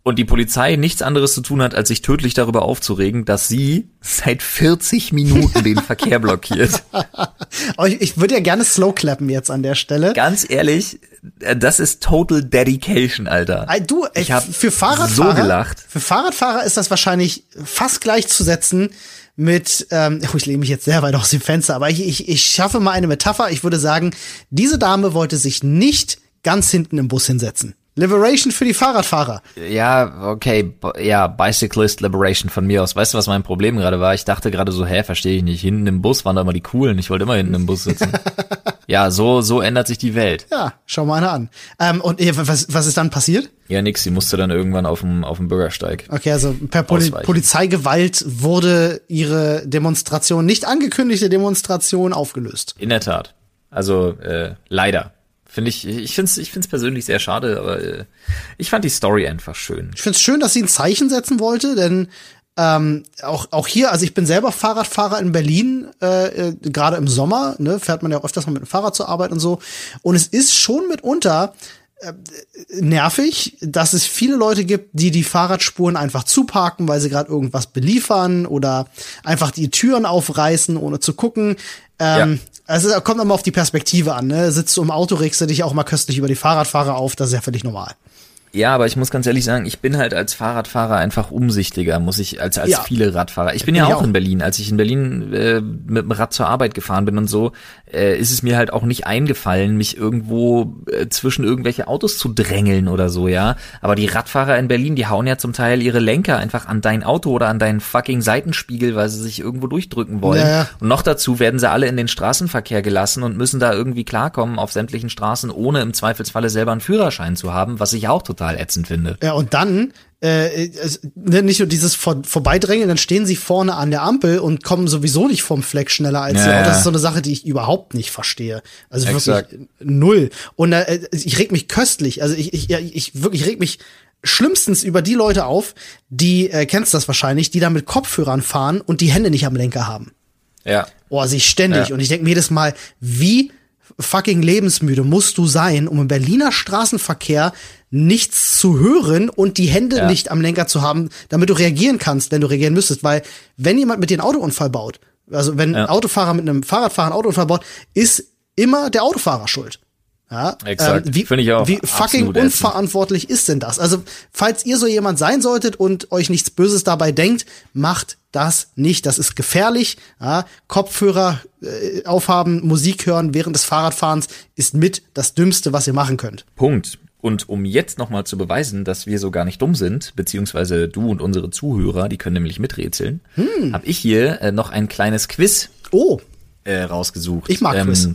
[SPEAKER 2] Und die Polizei nichts anderes zu tun hat, als sich tödlich darüber aufzuregen, dass sie seit 40 Minuten den <laughs> Verkehr blockiert.
[SPEAKER 1] Aber ich, ich würde ja gerne slow clappen jetzt an der Stelle.
[SPEAKER 2] Ganz ehrlich, äh, das ist total dedication, Alter.
[SPEAKER 1] Du, ey,
[SPEAKER 2] Ich hab
[SPEAKER 1] für Fahrradfahrer,
[SPEAKER 2] so gelacht.
[SPEAKER 1] Für Fahrradfahrer ist das wahrscheinlich fast gleichzusetzen mit, ähm, oh, ich lehne mich jetzt sehr weit aus dem Fenster, aber ich, ich, ich schaffe mal eine Metapher. Ich würde sagen, diese Dame wollte sich nicht ganz hinten im Bus hinsetzen. Liberation für die Fahrradfahrer.
[SPEAKER 2] Ja, okay, ja, Bicyclist Liberation von mir aus. Weißt du, was mein Problem gerade war? Ich dachte gerade so, hä, verstehe ich nicht. Hinten im Bus waren da immer die Coolen. Ich wollte immer hinten im Bus sitzen. <laughs> ja, so, so ändert sich die Welt.
[SPEAKER 1] Ja, schau mal einer an. Ähm, und was, was ist dann passiert?
[SPEAKER 2] Ja, nix, sie musste dann irgendwann auf dem, auf dem Bürgersteig.
[SPEAKER 1] Okay, also per Poli
[SPEAKER 2] Ausweichen.
[SPEAKER 1] Polizeigewalt wurde ihre Demonstration, nicht angekündigte Demonstration aufgelöst.
[SPEAKER 2] In der Tat. Also, äh, leider. Finde ich, ich finde es ich find's persönlich sehr schade, aber äh, ich fand die Story einfach schön.
[SPEAKER 1] Ich finde es schön, dass sie ein Zeichen setzen wollte, denn ähm, auch, auch hier, also ich bin selber Fahrradfahrer in Berlin, äh, äh, gerade im Sommer, ne, fährt man ja auch öfters mal mit dem Fahrrad zur Arbeit und so. Und es ist schon mitunter äh, nervig, dass es viele Leute gibt, die die Fahrradspuren einfach zuparken, weil sie gerade irgendwas beliefern oder einfach die Türen aufreißen, ohne zu gucken. Ähm, Also kommt immer auf die Perspektive an. Ne? Sitzt du im Auto, regst du dich auch mal köstlich über die Fahrradfahrer auf, das ist ja völlig normal.
[SPEAKER 2] Ja, aber ich muss ganz ehrlich sagen, ich bin halt als Fahrradfahrer einfach umsichtiger, muss ich, als, als
[SPEAKER 1] Ja.
[SPEAKER 2] viele Radfahrer. Ich bin ja
[SPEAKER 1] ich
[SPEAKER 2] auch,
[SPEAKER 1] auch.
[SPEAKER 2] in Berlin. Als ich in Berlin äh, mit dem Rad zur Arbeit gefahren bin und so, äh, ist es mir halt auch nicht eingefallen, mich irgendwo äh, zwischen irgendwelche Autos zu drängeln oder so, ja. Aber die Radfahrer in Berlin, die hauen ja zum Teil ihre Lenker einfach an dein Auto oder an deinen fucking Seitenspiegel, weil sie sich irgendwo durchdrücken wollen.
[SPEAKER 1] Ja, ja.
[SPEAKER 2] Und noch dazu werden sie alle in den Straßenverkehr gelassen und müssen da irgendwie klarkommen auf sämtlichen Straßen, ohne im Zweifelsfalle selber einen Führerschein zu haben, was ich auch total ätzend finde.
[SPEAKER 1] Ja, und dann, äh, ne, nicht nur dieses Vor Vorbeidrängen, dann stehen sie vorne an der Ampel und kommen sowieso nicht vom Fleck schneller als
[SPEAKER 2] Ja,
[SPEAKER 1] sie.
[SPEAKER 2] ja.
[SPEAKER 1] Das ist so eine Sache, die ich überhaupt nicht verstehe. Also
[SPEAKER 2] Exakt.
[SPEAKER 1] wirklich null. Und äh, ich reg mich köstlich. Also ich, ich, ich wirklich reg mich schlimmstens über die Leute auf, die, äh, kennst das wahrscheinlich, die da mit Kopfhörern fahren und die Hände nicht am Lenker haben.
[SPEAKER 2] Ja.
[SPEAKER 1] Oh, sich ständig.
[SPEAKER 2] Ja.
[SPEAKER 1] Und ich denke mir jedes Mal, wie fucking lebensmüde musst du sein, um im Berliner Straßenverkehr nichts zu hören und die Hände
[SPEAKER 2] Ja.
[SPEAKER 1] nicht am Lenker zu haben, damit du reagieren kannst, wenn du reagieren müsstest. Weil wenn jemand mit dir einen Autounfall baut, also wenn ein Autofahrer mit einem Fahrradfahrer einen Autounfall baut, ist immer der Autofahrer schuld. Ja,
[SPEAKER 2] Exakt.
[SPEAKER 1] Ähm, wie,
[SPEAKER 2] Finde ich auch
[SPEAKER 1] wie fucking
[SPEAKER 2] ätzend.
[SPEAKER 1] unverantwortlich ist denn das? Also, falls ihr so jemand sein solltet und euch nichts Böses dabei denkt, macht das nicht. Das ist gefährlich. Ja, Kopfhörer äh, aufhaben, Musik hören während des Fahrradfahrens ist mit das Dümmste, was ihr machen könnt.
[SPEAKER 2] Punkt. Und um jetzt nochmal zu beweisen, dass wir so gar nicht dumm sind, beziehungsweise du und unsere Zuhörer, die können nämlich miträtseln,
[SPEAKER 1] Hm.
[SPEAKER 2] habe ich hier äh, noch ein kleines Quiz
[SPEAKER 1] Oh,
[SPEAKER 2] äh, rausgesucht.
[SPEAKER 1] Ich mag Quiz.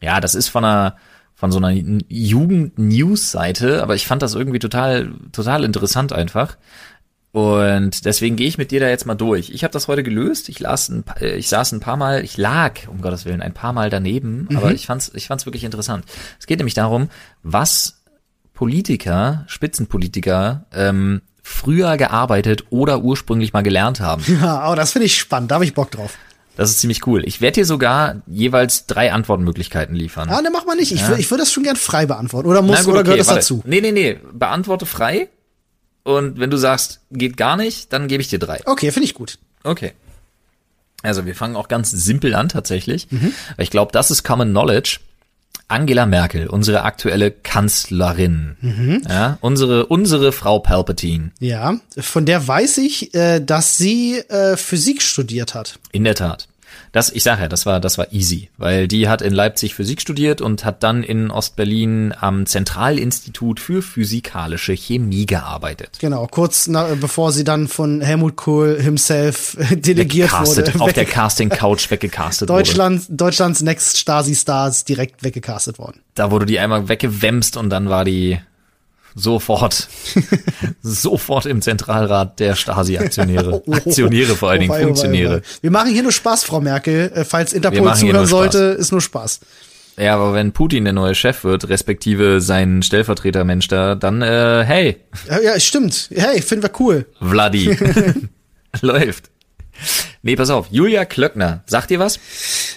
[SPEAKER 2] Ja, das ist von einer von so einer Jugend-News-Seite, aber ich fand das irgendwie total total interessant einfach. Und deswegen gehe ich mit dir da jetzt mal durch. Ich habe das heute gelöst. Ich las ein, äh, ich saß ein paar Mal, ich lag um Gottes willen ein paar Mal daneben, aber ich fand's ich fand's wirklich interessant. Es geht nämlich darum, was Politiker, Spitzenpolitiker ähm, früher gearbeitet oder ursprünglich mal gelernt haben. <laughs>
[SPEAKER 1] ja, aber das finde ich spannend. Da habe ich Bock drauf.
[SPEAKER 2] Das ist ziemlich cool. Ich werde dir sogar jeweils drei Antwortmöglichkeiten liefern.
[SPEAKER 1] Ah, ne, mach mal nicht. Ich, will, ich würde das schon gern frei beantworten. Oder muss,
[SPEAKER 2] gut,
[SPEAKER 1] oder gehört
[SPEAKER 2] okay,
[SPEAKER 1] das
[SPEAKER 2] warte.
[SPEAKER 1] dazu?
[SPEAKER 2] Nee, nee, nee. Beantworte frei. Und wenn du sagst, geht gar nicht, dann gebe ich dir drei.
[SPEAKER 1] Okay, finde ich gut.
[SPEAKER 2] Okay. Also wir fangen auch ganz simpel an tatsächlich. Weil ich glaube, das ist Common Knowledge. Angela Merkel, unsere aktuelle Kanzlerin. Ja, unsere, unsere Frau Palpatine.
[SPEAKER 1] Ja, von der weiß ich, äh, dass sie äh, Physik studiert hat.
[SPEAKER 2] In der Tat. Das, ich sage ja, das war, das war easy, weil die hat in Leipzig Physik studiert und hat dann in Ostberlin am Zentralinstitut für physikalische Chemie gearbeitet.
[SPEAKER 1] Genau, kurz na, bevor sie dann von Helmut Kohl himself <laughs> delegiert wurde.
[SPEAKER 2] auf der
[SPEAKER 1] Wegge-
[SPEAKER 2] Casting-Couch weggecastet wurde.
[SPEAKER 1] Deutschland, Deutschlands Next Stasi-Stars direkt weggecastet worden.
[SPEAKER 2] Da wurde die einmal weggewämst und dann war die sofort, <laughs> sofort im Zentralrat der Stasi-Aktionäre. <laughs> Aktionäre vor allen Dingen,
[SPEAKER 1] Oh oh oh
[SPEAKER 2] Funktionäre.
[SPEAKER 1] Wir machen hier nur Spaß, Frau Merkel. Äh, Falls Interpol zuhören sollte, ist nur Spaß.
[SPEAKER 2] Ja, aber wenn Putin der neue Chef wird, respektive sein Stellvertretermensch da, dann, äh, hey,
[SPEAKER 1] Ja, ja stimmt. Hey, finden wir cool.
[SPEAKER 2] Vladi. <laughs> Läuft. Nee, pass auf, Julia Klöckner, sagt ihr was?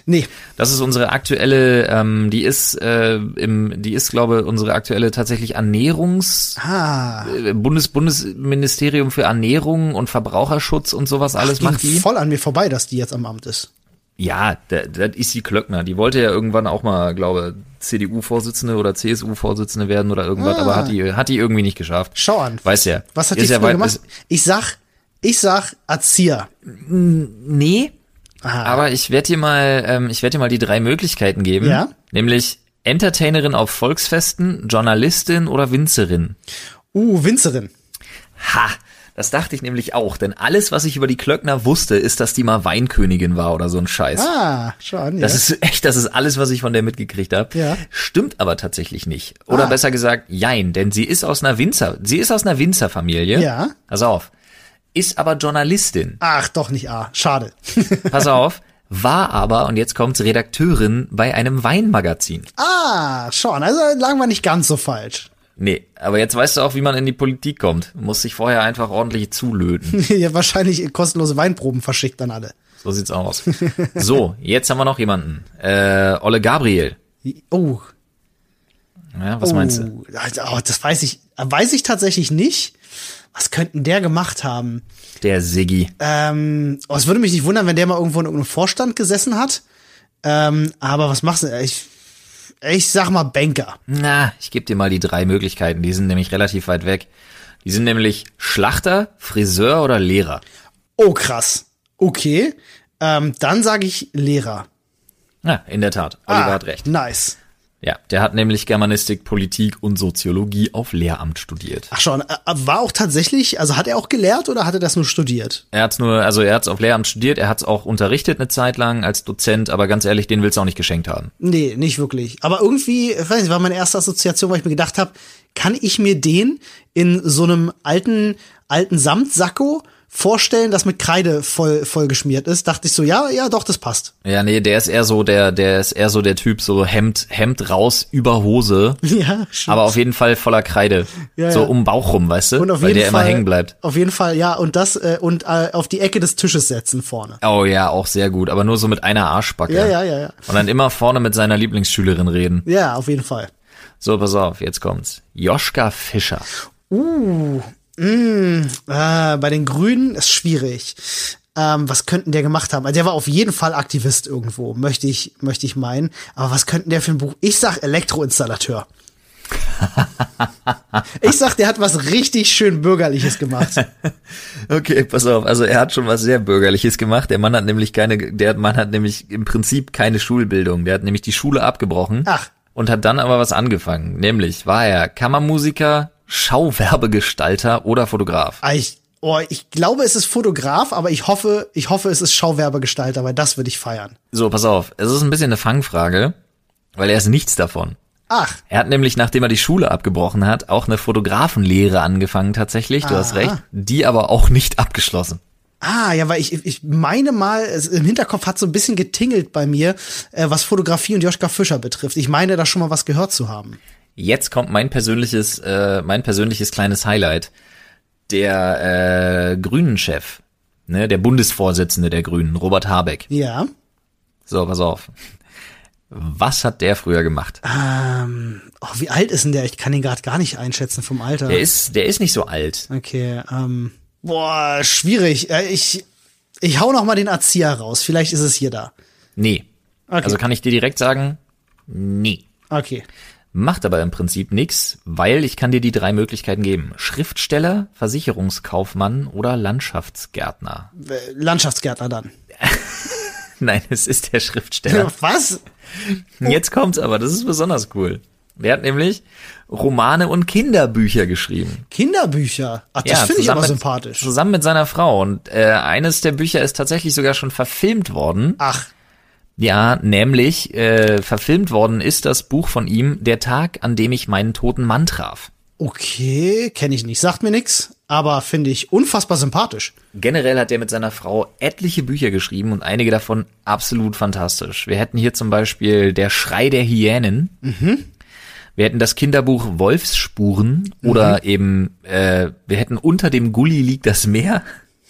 [SPEAKER 1] Nee.
[SPEAKER 2] Das ist unsere aktuelle, ähm, die ist äh, im, die ist, glaube unsere aktuelle tatsächlich Ernährungs
[SPEAKER 1] Ah.
[SPEAKER 2] äh, Bundes Bundesministerium für Ernährung und Verbraucherschutz und sowas alles
[SPEAKER 1] Ging
[SPEAKER 2] macht die.
[SPEAKER 1] voll an mir vorbei, dass die jetzt am Amt ist.
[SPEAKER 2] Ja, das ist die Klöckner. Die wollte ja irgendwann auch mal, glaube CDU-Vorsitzende oder CSU-Vorsitzende werden oder irgendwas,
[SPEAKER 1] Ah.
[SPEAKER 2] aber hat die, hat die irgendwie nicht geschafft.
[SPEAKER 1] Schau an.
[SPEAKER 2] Weiß ja.
[SPEAKER 1] Was hat die
[SPEAKER 2] ja weit-
[SPEAKER 1] gemacht? Ich sag, ich sag Erzieher.
[SPEAKER 2] Nee,
[SPEAKER 1] Ah.
[SPEAKER 2] aber ich werde dir mal, ähm, ich werde dir mal die drei Möglichkeiten geben.
[SPEAKER 1] Ja.
[SPEAKER 2] Nämlich Entertainerin auf Volksfesten, Journalistin oder Winzerin.
[SPEAKER 1] Uh, Winzerin.
[SPEAKER 2] Ha, das dachte ich nämlich auch, denn alles, was ich über die Klöckner wusste, ist, dass die mal Weinkönigin war oder so ein Scheiß.
[SPEAKER 1] Ah, schau an. Ja.
[SPEAKER 2] Das ist echt, das ist alles, was ich von der mitgekriegt habe.
[SPEAKER 1] Ja.
[SPEAKER 2] Stimmt aber tatsächlich nicht. Oder
[SPEAKER 1] Ah.
[SPEAKER 2] besser gesagt, jein, denn sie ist aus einer Winzer, sie ist aus einer Winzerfamilie.
[SPEAKER 1] Ja.
[SPEAKER 2] Pass auf. Ist aber Journalistin.
[SPEAKER 1] Ach, doch nicht A. Schade. <laughs>
[SPEAKER 2] Pass auf. War aber, und jetzt kommt's, Redakteurin bei einem Weinmagazin.
[SPEAKER 1] ah, schau an. Also lagen wir nicht ganz so falsch.
[SPEAKER 2] Nee, aber jetzt weißt du auch, wie man in die Politik kommt. Du musst dich vorher einfach ordentlich zulöten. <laughs>
[SPEAKER 1] ja, wahrscheinlich kostenlose Weinproben verschickt an alle.
[SPEAKER 2] So sieht's aus. <laughs> So, jetzt haben wir noch jemanden. Äh, Olle Gabriel.
[SPEAKER 1] Oh.
[SPEAKER 2] Ja, was
[SPEAKER 1] oh.
[SPEAKER 2] meinst du?
[SPEAKER 1] Also, oh, das weiß ich, weiß ich tatsächlich nicht. Was könnten der gemacht haben?
[SPEAKER 2] Der Siggi.
[SPEAKER 1] Ähm, oh, es würde mich nicht wundern, wenn der mal irgendwo in irgendeinem Vorstand gesessen hat. Ähm, aber was machst du? Ich, ich sag mal Banker.
[SPEAKER 2] Na, ich gebe dir mal die drei Möglichkeiten. Die sind nämlich relativ weit weg. Die sind nämlich Schlachter, Friseur oder Lehrer.
[SPEAKER 1] Oh, krass. Okay. Ähm, dann sage ich Lehrer.
[SPEAKER 2] Ja, in der Tat. Oliver
[SPEAKER 1] Ah,
[SPEAKER 2] hat recht.
[SPEAKER 1] Nice.
[SPEAKER 2] Ja, der hat nämlich Germanistik, Politik und Soziologie auf Lehramt studiert.
[SPEAKER 1] Ach schon, äh, war auch tatsächlich, also hat er auch gelehrt oder hat er das nur studiert?
[SPEAKER 2] Er hat's nur, also er hat's auf Lehramt studiert, er hat's auch unterrichtet eine Zeit lang als Dozent, aber ganz ehrlich, den willst du auch nicht geschenkt haben.
[SPEAKER 1] Nee, nicht wirklich. Aber irgendwie, ich weiß nicht, war meine erste Assoziation, weil ich mir gedacht habe, kann ich mir den in so einem alten, alten Samtsacko vorstellen, das mit Kreide voll, voll geschmiert ist? Dachte ich so, ja, ja, doch, das passt.
[SPEAKER 2] Ja, nee, der ist eher so der, der ist eher so der Typ, so Hemd, Hemd raus über Hose, <laughs>
[SPEAKER 1] Ja, schon.
[SPEAKER 2] aber auf jeden Fall voller Kreide.
[SPEAKER 1] Ja,
[SPEAKER 2] so
[SPEAKER 1] ja.
[SPEAKER 2] um den Bauch rum, weißt du?
[SPEAKER 1] und auf
[SPEAKER 2] Weil
[SPEAKER 1] jeden
[SPEAKER 2] der
[SPEAKER 1] Fall,
[SPEAKER 2] immer hängen bleibt.
[SPEAKER 1] Auf jeden Fall, ja, und das, äh, und äh, auf die Ecke des Tisches setzen vorne.
[SPEAKER 2] Oh ja, auch sehr gut, aber nur so mit einer Arschbacke.
[SPEAKER 1] Ja, ja, ja, ja.
[SPEAKER 2] Und dann immer vorne mit seiner Lieblingsschülerin reden.
[SPEAKER 1] Ja, auf jeden Fall.
[SPEAKER 2] So, pass auf, jetzt kommt's. Joschka Fischer.
[SPEAKER 1] Äh, bei den Grünen ist schwierig. Ähm, was könnten der gemacht haben? Also der war auf jeden Fall Aktivist irgendwo, möchte ich, möchte ich meinen. Aber was könnten der für ein Buch? Ich sag Elektroinstallateur. <laughs> ich sag, der hat was richtig schön Bürgerliches gemacht. <laughs>
[SPEAKER 2] Okay, pass auf. Also er hat schon was sehr Bürgerliches gemacht. Der Mann hat nämlich keine, der Mann hat nämlich im Prinzip keine Schulbildung. Der hat nämlich die Schule abgebrochen.
[SPEAKER 1] Ach.
[SPEAKER 2] Und hat dann aber was angefangen. Nämlich war er Kammermusiker, Schauwerbegestalter oder Fotograf.
[SPEAKER 1] Ah, Ich, oh, ich glaube, es ist Fotograf, aber ich hoffe, ich hoffe, es ist Schauwerbegestalter, weil das würde ich feiern.
[SPEAKER 2] So, pass auf. Es ist ein bisschen eine Fangfrage, weil er ist nichts davon.
[SPEAKER 1] Ach,
[SPEAKER 2] Er hat nämlich, nachdem er die Schule abgebrochen hat, auch eine Fotografenlehre angefangen tatsächlich. Du hast
[SPEAKER 1] Aha.
[SPEAKER 2] recht. Die aber auch nicht abgeschlossen.
[SPEAKER 1] Ah, ja, weil ich, ich meine mal, es, im Hinterkopf hat so ein bisschen getingelt bei mir, äh, was Fotografie und Joschka Fischer betrifft. Ich meine, da schon mal was gehört zu haben.
[SPEAKER 2] Jetzt kommt mein persönliches, äh, mein persönliches kleines Highlight. Der äh, Grünen-Chef, ne, der Bundesvorsitzende der Grünen, Robert Habeck.
[SPEAKER 1] Ja.
[SPEAKER 2] So, pass auf. Was hat der früher gemacht?
[SPEAKER 1] Ähm, oh, wie alt ist denn der? Ich kann ihn gerade gar nicht einschätzen vom Alter.
[SPEAKER 2] Der ist, der ist nicht so alt.
[SPEAKER 1] Okay, ähm, boah, schwierig. Äh, Ich, ich hau noch mal den Erzieher raus. Vielleicht ist es hier da.
[SPEAKER 2] Nee.
[SPEAKER 1] Okay.
[SPEAKER 2] Also kann ich dir direkt sagen, nee.
[SPEAKER 1] Okay.
[SPEAKER 2] Macht aber im Prinzip nix, weil ich kann dir die drei Möglichkeiten geben. Schriftsteller, Versicherungskaufmann oder Landschaftsgärtner.
[SPEAKER 1] Äh, Landschaftsgärtner dann. <laughs>
[SPEAKER 2] Nein, es ist der Schriftsteller. <laughs>
[SPEAKER 1] Was?
[SPEAKER 2] Jetzt kommt's aber, das ist besonders cool. Der hat nämlich Romane und Kinderbücher geschrieben.
[SPEAKER 1] Kinderbücher. Ach, das finde ich aber
[SPEAKER 2] mit-
[SPEAKER 1] sympathisch.
[SPEAKER 2] Zusammen mit seiner Frau. Und äh, eines der Bücher ist tatsächlich sogar schon verfilmt worden.
[SPEAKER 1] Ach,
[SPEAKER 2] Ja, nämlich äh, verfilmt worden ist das Buch von ihm Der Tag, an dem ich meinen toten Mann traf.
[SPEAKER 1] okay, kenne ich nicht. Sagt mir nix, aber finde ich unfassbar sympathisch.
[SPEAKER 2] Generell hat er mit seiner Frau etliche Bücher geschrieben und einige davon absolut fantastisch. Wir hätten hier zum Beispiel Der Schrei der Hyänen. Wir hätten das Kinderbuch Wolfsspuren oder eben äh, wir hätten Unter dem Gully liegt das Meer.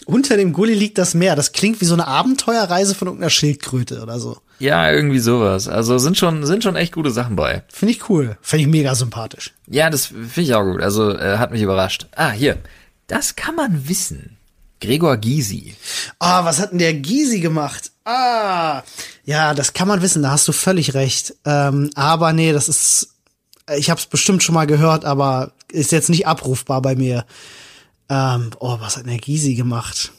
[SPEAKER 1] Unter dem Gully liegt das Meer. Das klingt wie so eine Abenteuerreise von irgendeiner Schildkröte oder so.
[SPEAKER 2] Ja, irgendwie sowas. Also sind schon sind schon echt gute Sachen bei.
[SPEAKER 1] Finde ich cool. Finde ich mega sympathisch.
[SPEAKER 2] Ja, das finde ich auch gut. Also äh, hat mich überrascht. Ah, hier. Das kann man wissen. Gregor Gysi.
[SPEAKER 1] Ah, was hat denn der Gysi gemacht? Ah, ja, das kann man wissen, da hast du völlig recht. Ähm, aber nee, das ist, ich habe es bestimmt schon mal gehört, aber ist jetzt nicht abrufbar bei mir. Ähm, oh, was hat der Gysi gemacht?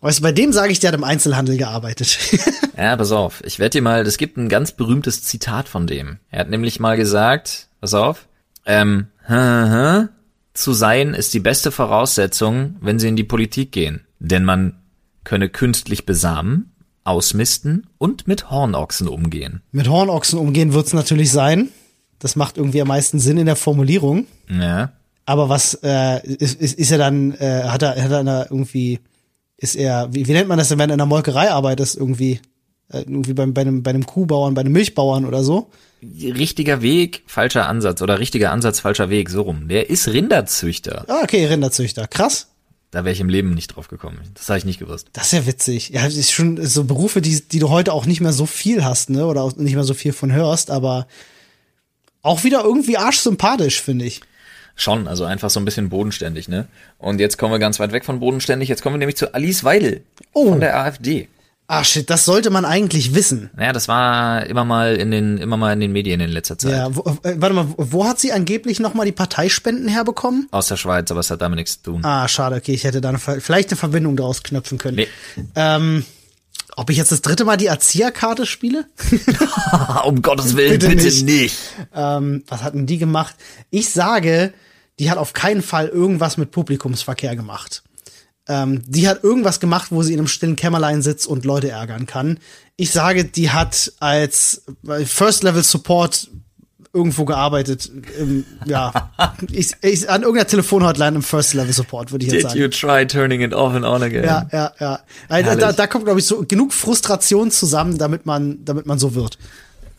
[SPEAKER 1] Weißt du, bei dem sage ich, der hat im Einzelhandel gearbeitet. <laughs>
[SPEAKER 2] Ja, pass auf. Ich werde dir mal, es gibt ein ganz berühmtes Zitat von dem. Er hat nämlich mal gesagt, pass auf, ähm, <laughs> zu sein ist die beste Voraussetzung, wenn sie in die Politik gehen. Denn man könne künstlich besamen, ausmisten und mit Hornochsen umgehen.
[SPEAKER 1] Mit Hornochsen umgehen wird's natürlich sein. Das macht irgendwie am meisten Sinn in der Formulierung.
[SPEAKER 2] Ja.
[SPEAKER 1] Aber was äh, ist, ist, ist er dann, äh, hat er, hat er da irgendwie, ist er, wie, wie nennt man das denn, wenn er in der Molkerei arbeitet, irgendwie, äh, irgendwie beim, bei, einem, bei einem Kuhbauern, bei einem Milchbauern oder so?
[SPEAKER 2] Richtiger Weg, falscher Ansatz oder richtiger Ansatz, falscher Weg, so rum. Der ist Rinderzüchter.
[SPEAKER 1] Ah, okay, Rinderzüchter. Krass.
[SPEAKER 2] Da wäre ich im Leben nicht drauf gekommen. Das habe ich nicht gewusst.
[SPEAKER 1] Das ist ja witzig. Ja, das ist schon so Berufe, die, die du heute auch nicht mehr so viel hast, ne? Oder auch nicht mehr so viel von hörst, aber auch wieder irgendwie arschsympathisch, finde ich.
[SPEAKER 2] Schon, also einfach so ein bisschen bodenständig, ne? Und jetzt kommen wir ganz weit weg von bodenständig. Jetzt kommen wir nämlich zu Alice Weidel
[SPEAKER 1] Oh.
[SPEAKER 2] von der AfD.
[SPEAKER 1] Ah, shit, das sollte man eigentlich wissen.
[SPEAKER 2] Naja, das war immer mal in den, immer mal in den Medien in letzter Zeit.
[SPEAKER 1] Ja, wo, äh, warte mal, wo- hat sie angeblich noch mal die Parteispenden herbekommen?
[SPEAKER 2] Aus der Schweiz, aber es hat damit nichts zu tun.
[SPEAKER 1] Ah, schade, okay, ich hätte da eine, vielleicht eine Verbindung daraus knöpfen können.
[SPEAKER 2] Nee.
[SPEAKER 1] Ähm, ob ich jetzt das dritte Mal die Erzieherkarte spiele? <laughs>
[SPEAKER 2] um Gottes Willen, <laughs>
[SPEAKER 1] Bitte
[SPEAKER 2] bitte,
[SPEAKER 1] nicht.
[SPEAKER 2] nicht.
[SPEAKER 1] ähm, was hat denn die gemacht? Ich sage, die hat auf keinen Fall irgendwas mit Publikumsverkehr gemacht. Ähm, die hat irgendwas gemacht, wo sie in einem stillen Kämmerlein sitzt und Leute ärgern kann. Ich sage, die hat als First Level Support irgendwo gearbeitet. Im, ja, <laughs> ich, ich, an irgendeiner Telefonhotline im First Level Support, würde ich jetzt
[SPEAKER 2] Did
[SPEAKER 1] sagen.
[SPEAKER 2] you try turning it off and on again?
[SPEAKER 1] Ja, ja, ja. Also,
[SPEAKER 2] Herrlich.
[SPEAKER 1] da, da kommt, glaube ich, so genug Frustration zusammen, damit man, damit man so wird.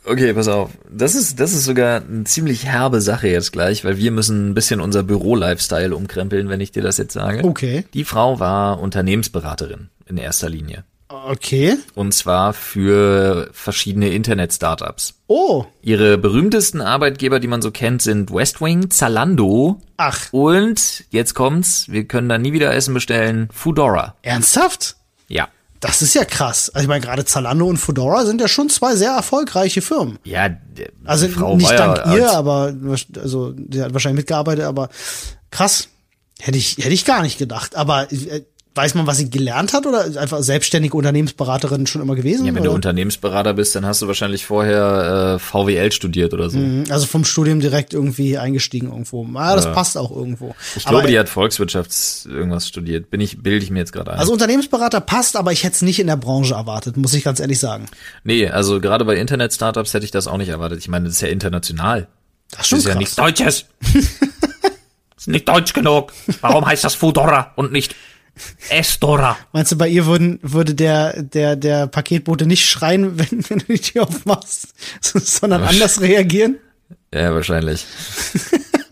[SPEAKER 2] Okay, pass auf. Das ist, das ist sogar eine ziemlich herbe Sache jetzt gleich, weil wir müssen ein bisschen unser Büro-Lifestyle umkrempeln, wenn ich dir das jetzt sage.
[SPEAKER 1] Okay.
[SPEAKER 2] Die Frau war Unternehmensberaterin in erster Linie.
[SPEAKER 1] Okay.
[SPEAKER 2] Und zwar für verschiedene Internet-Startups.
[SPEAKER 1] Oh.
[SPEAKER 2] Ihre berühmtesten Arbeitgeber, die man so kennt, sind Westwing, Zalando
[SPEAKER 1] Ach,
[SPEAKER 2] und, jetzt kommt's, wir können da nie wieder Essen bestellen, Foodora.
[SPEAKER 1] ernsthaft?
[SPEAKER 2] Ja.
[SPEAKER 1] Das ist ja krass. Also ich meine, gerade Zalando und Fedora sind ja schon zwei sehr erfolgreiche Firmen.
[SPEAKER 2] Ja,
[SPEAKER 1] Also
[SPEAKER 2] Frau
[SPEAKER 1] nicht
[SPEAKER 2] ja
[SPEAKER 1] dank ihr, aber also die hat wahrscheinlich mitgearbeitet, aber krass. Hätte ich hätte ich gar nicht gedacht. Aber äh, weiß man, was sie gelernt hat oder einfach selbstständige Unternehmensberaterin schon immer gewesen?
[SPEAKER 2] Ja, wenn
[SPEAKER 1] oder?
[SPEAKER 2] du Unternehmensberater bist, dann hast du wahrscheinlich vorher äh, VWL studiert oder so.
[SPEAKER 1] also vom Studium direkt irgendwie eingestiegen irgendwo. Ah, das passt auch irgendwo.
[SPEAKER 2] Ich
[SPEAKER 1] aber,
[SPEAKER 2] glaube, die hat Volkswirtschafts irgendwas studiert. Bin ich, bilde ich mir jetzt gerade ein.
[SPEAKER 1] also Unternehmensberater passt, aber ich hätte es nicht in der Branche erwartet, muss ich ganz ehrlich sagen.
[SPEAKER 2] nee, also gerade bei Internet-Startups hätte ich das auch nicht erwartet. Ich meine, das ist ja international.
[SPEAKER 1] Das ist
[SPEAKER 2] Das ist ja nichts Deutsches. <laughs> das ist nicht deutsch genug. Warum heißt das Foodora und nicht Estora?
[SPEAKER 1] Meinst du, bei ihr würden, würde der, der, der Paketbote nicht schreien, <laughs> wenn, wenn du die Tür aufmachst, <laughs> sondern anders reagieren?
[SPEAKER 2] Ja, wahrscheinlich. <laughs>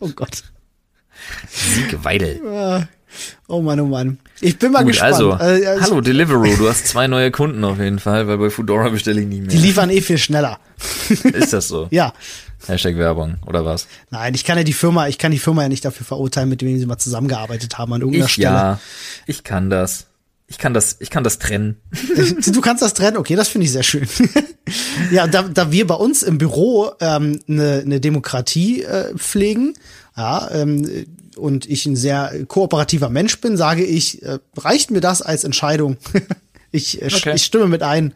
[SPEAKER 1] Oh Gott.
[SPEAKER 2] Sieg Weidel.
[SPEAKER 1] Oh Mann, oh Mann. Ich bin mal
[SPEAKER 2] Gut,
[SPEAKER 1] gespannt.
[SPEAKER 2] also,
[SPEAKER 1] Äh, also,
[SPEAKER 2] hallo Deliveroo, du hast <laughs> zwei neue Kunden auf jeden Fall, weil bei Foodora bestelle ich nie
[SPEAKER 1] Die
[SPEAKER 2] mehr.
[SPEAKER 1] liefern eh viel schneller. <laughs>
[SPEAKER 2] Ist das so?
[SPEAKER 1] Ja.
[SPEAKER 2] Hashtag Werbung, oder was?
[SPEAKER 1] Nein, ich kann ja die Firma, ich kann die Firma ja nicht dafür verurteilen, mit dem sie mal zusammengearbeitet haben an irgendeiner
[SPEAKER 2] Ich
[SPEAKER 1] Stelle.
[SPEAKER 2] ja, ich kann das. Ich kann das, ich kann das trennen.
[SPEAKER 1] Du kannst das trennen, okay, das finde ich sehr schön. <laughs> ja, da, da wir bei uns im Büro ähm, eine, eine Demokratie äh, pflegen, ja, ähm, und ich ein sehr kooperativer Mensch bin, sage ich, äh, reicht mir das als Entscheidung. <laughs> ich, äh,
[SPEAKER 2] Okay.
[SPEAKER 1] ich stimme mit ein.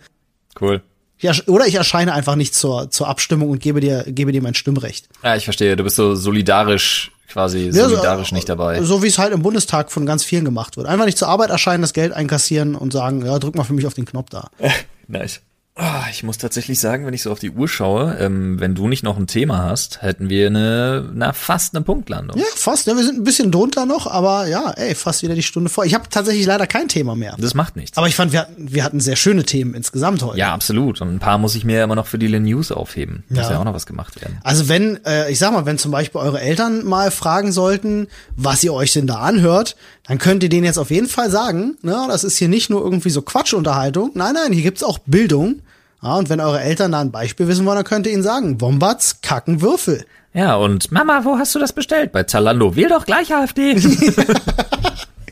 [SPEAKER 2] Cool.
[SPEAKER 1] Ja, oder ich erscheine einfach nicht zur, zur Abstimmung und gebe dir, gebe dir mein Stimmrecht.
[SPEAKER 2] Ja, ich verstehe. Du bist so solidarisch, quasi
[SPEAKER 1] Ja, so,
[SPEAKER 2] solidarisch nicht dabei.
[SPEAKER 1] So wie es halt im Bundestag von ganz vielen gemacht wird. Einfach nicht zur Arbeit erscheinen, das Geld einkassieren und sagen, ja, drück mal für mich auf den Knopf da. <laughs>
[SPEAKER 2] Nice. Ah, Ich muss tatsächlich sagen, wenn ich so auf die Uhr schaue, ähm, wenn du nicht noch ein Thema hast, hätten wir eine, na, fast eine Punktlandung.
[SPEAKER 1] Ja, fast. Ja, wir sind ein bisschen drunter noch, aber ja, ey, fast wieder die Stunde vor. Ich habe tatsächlich leider kein Thema mehr.
[SPEAKER 2] Das macht nichts.
[SPEAKER 1] Aber ich fand, wir hatten, wir hatten sehr schöne Themen insgesamt heute.
[SPEAKER 2] ja, absolut. Und ein paar muss ich mir immer noch für die News aufheben. Muss
[SPEAKER 1] Ja.
[SPEAKER 2] ja auch noch was gemacht werden.
[SPEAKER 1] Also wenn, äh, ich sag mal, wenn zum Beispiel eure Eltern mal fragen sollten, was ihr euch denn da anhört, dann könnt ihr denen jetzt auf jeden Fall sagen, ne, das ist hier nicht nur irgendwie so Quatschunterhaltung. Nein, nein, hier gibt's auch Bildung. Ja, und wenn eure Eltern da ein Beispiel wissen wollen, dann könnt ihr ihnen sagen, Wombats kacken Würfel.
[SPEAKER 2] Ja, und Mama, wo hast du das bestellt? Bei Zalando. Wähl doch gleich AfD. <laughs>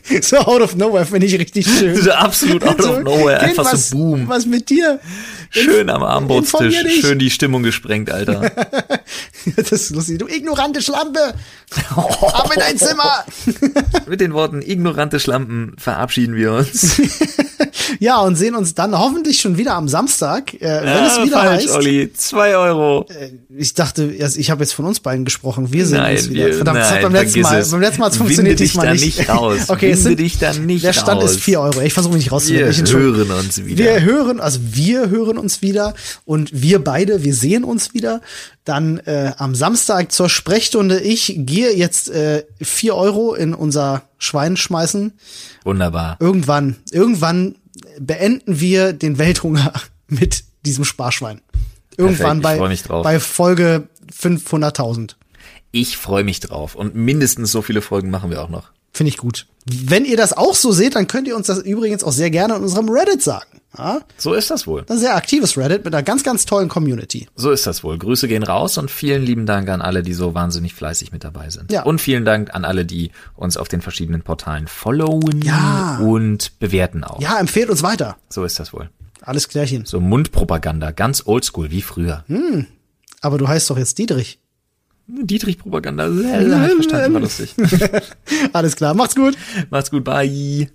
[SPEAKER 2] <laughs>
[SPEAKER 1] So out of nowhere finde ich richtig schön.
[SPEAKER 2] so absolut out of nowhere. Einfach
[SPEAKER 1] was,
[SPEAKER 2] so boom.
[SPEAKER 1] Was mit dir?
[SPEAKER 2] Schön am Armbrotstisch. Schön die Stimmung gesprengt, Alter. <laughs>
[SPEAKER 1] Das ist lustig. Du ignorante Schlampe! Ab in dein Zimmer!
[SPEAKER 2] Mit den Worten ignorante Schlampen verabschieden wir uns.
[SPEAKER 1] Ja, und sehen uns dann hoffentlich schon wieder am Samstag, äh, wenn es wieder
[SPEAKER 2] falsch,
[SPEAKER 1] heißt.
[SPEAKER 2] Olli. Zwei Euro.
[SPEAKER 1] Ich dachte, also ich habe jetzt von uns beiden gesprochen. Wir sehen
[SPEAKER 2] Nein,
[SPEAKER 1] uns wieder.
[SPEAKER 2] wir-
[SPEAKER 1] Verdammt,
[SPEAKER 2] nein,
[SPEAKER 1] beim letzten Mal.
[SPEAKER 2] es.
[SPEAKER 1] Beim letzten Mal funktioniert diesmal nicht.
[SPEAKER 2] nicht raus. <laughs>
[SPEAKER 1] okay, es sind,
[SPEAKER 2] dich da nicht
[SPEAKER 1] Der Stand
[SPEAKER 2] raus.
[SPEAKER 1] ist 4 Euro. Ich versuche mich nicht
[SPEAKER 2] Wir.
[SPEAKER 1] Ich entschuldige-
[SPEAKER 2] hören uns wieder.
[SPEAKER 1] Wir hören, also wir hören uns wieder und wir beide, wir sehen uns wieder. Dann äh, am Samstag zur Sprechstunde. Ich gehe jetzt äh, 4 Euro in unser Schwein schmeißen.
[SPEAKER 2] Wunderbar.
[SPEAKER 1] Irgendwann, irgendwann beenden wir den Welthunger <laughs> mit diesem Sparschwein. Irgendwann
[SPEAKER 2] Perfekt,
[SPEAKER 1] bei,
[SPEAKER 2] mich drauf.
[SPEAKER 1] bei Folge 500.000.
[SPEAKER 2] Ich freue mich drauf. Und mindestens so viele Folgen machen wir auch noch.
[SPEAKER 1] Finde ich gut. Wenn ihr das auch so seht, dann könnt ihr uns das übrigens auch sehr gerne in unserem Reddit sagen. Ja?
[SPEAKER 2] So ist das wohl.
[SPEAKER 1] Ein sehr aktives Reddit mit einer ganz, ganz tollen Community.
[SPEAKER 2] So ist das wohl. Grüße gehen raus und vielen lieben Dank an alle, die so wahnsinnig fleißig mit dabei sind.
[SPEAKER 1] Ja.
[SPEAKER 2] Und vielen Dank an alle, die uns auf den verschiedenen Portalen followen
[SPEAKER 1] Ja.
[SPEAKER 2] und bewerten auch.
[SPEAKER 1] Ja, empfehlt uns weiter.
[SPEAKER 2] So ist das wohl.
[SPEAKER 1] Alles klärchen.
[SPEAKER 2] So Mundpropaganda, ganz oldschool wie früher.
[SPEAKER 1] Aber du heißt doch jetzt Dietrich.
[SPEAKER 2] Dietrich-Propaganda. Hab <laughs> ich verstanden, war lustig.
[SPEAKER 1] Alles klar, macht's gut.
[SPEAKER 2] Macht's gut, bye.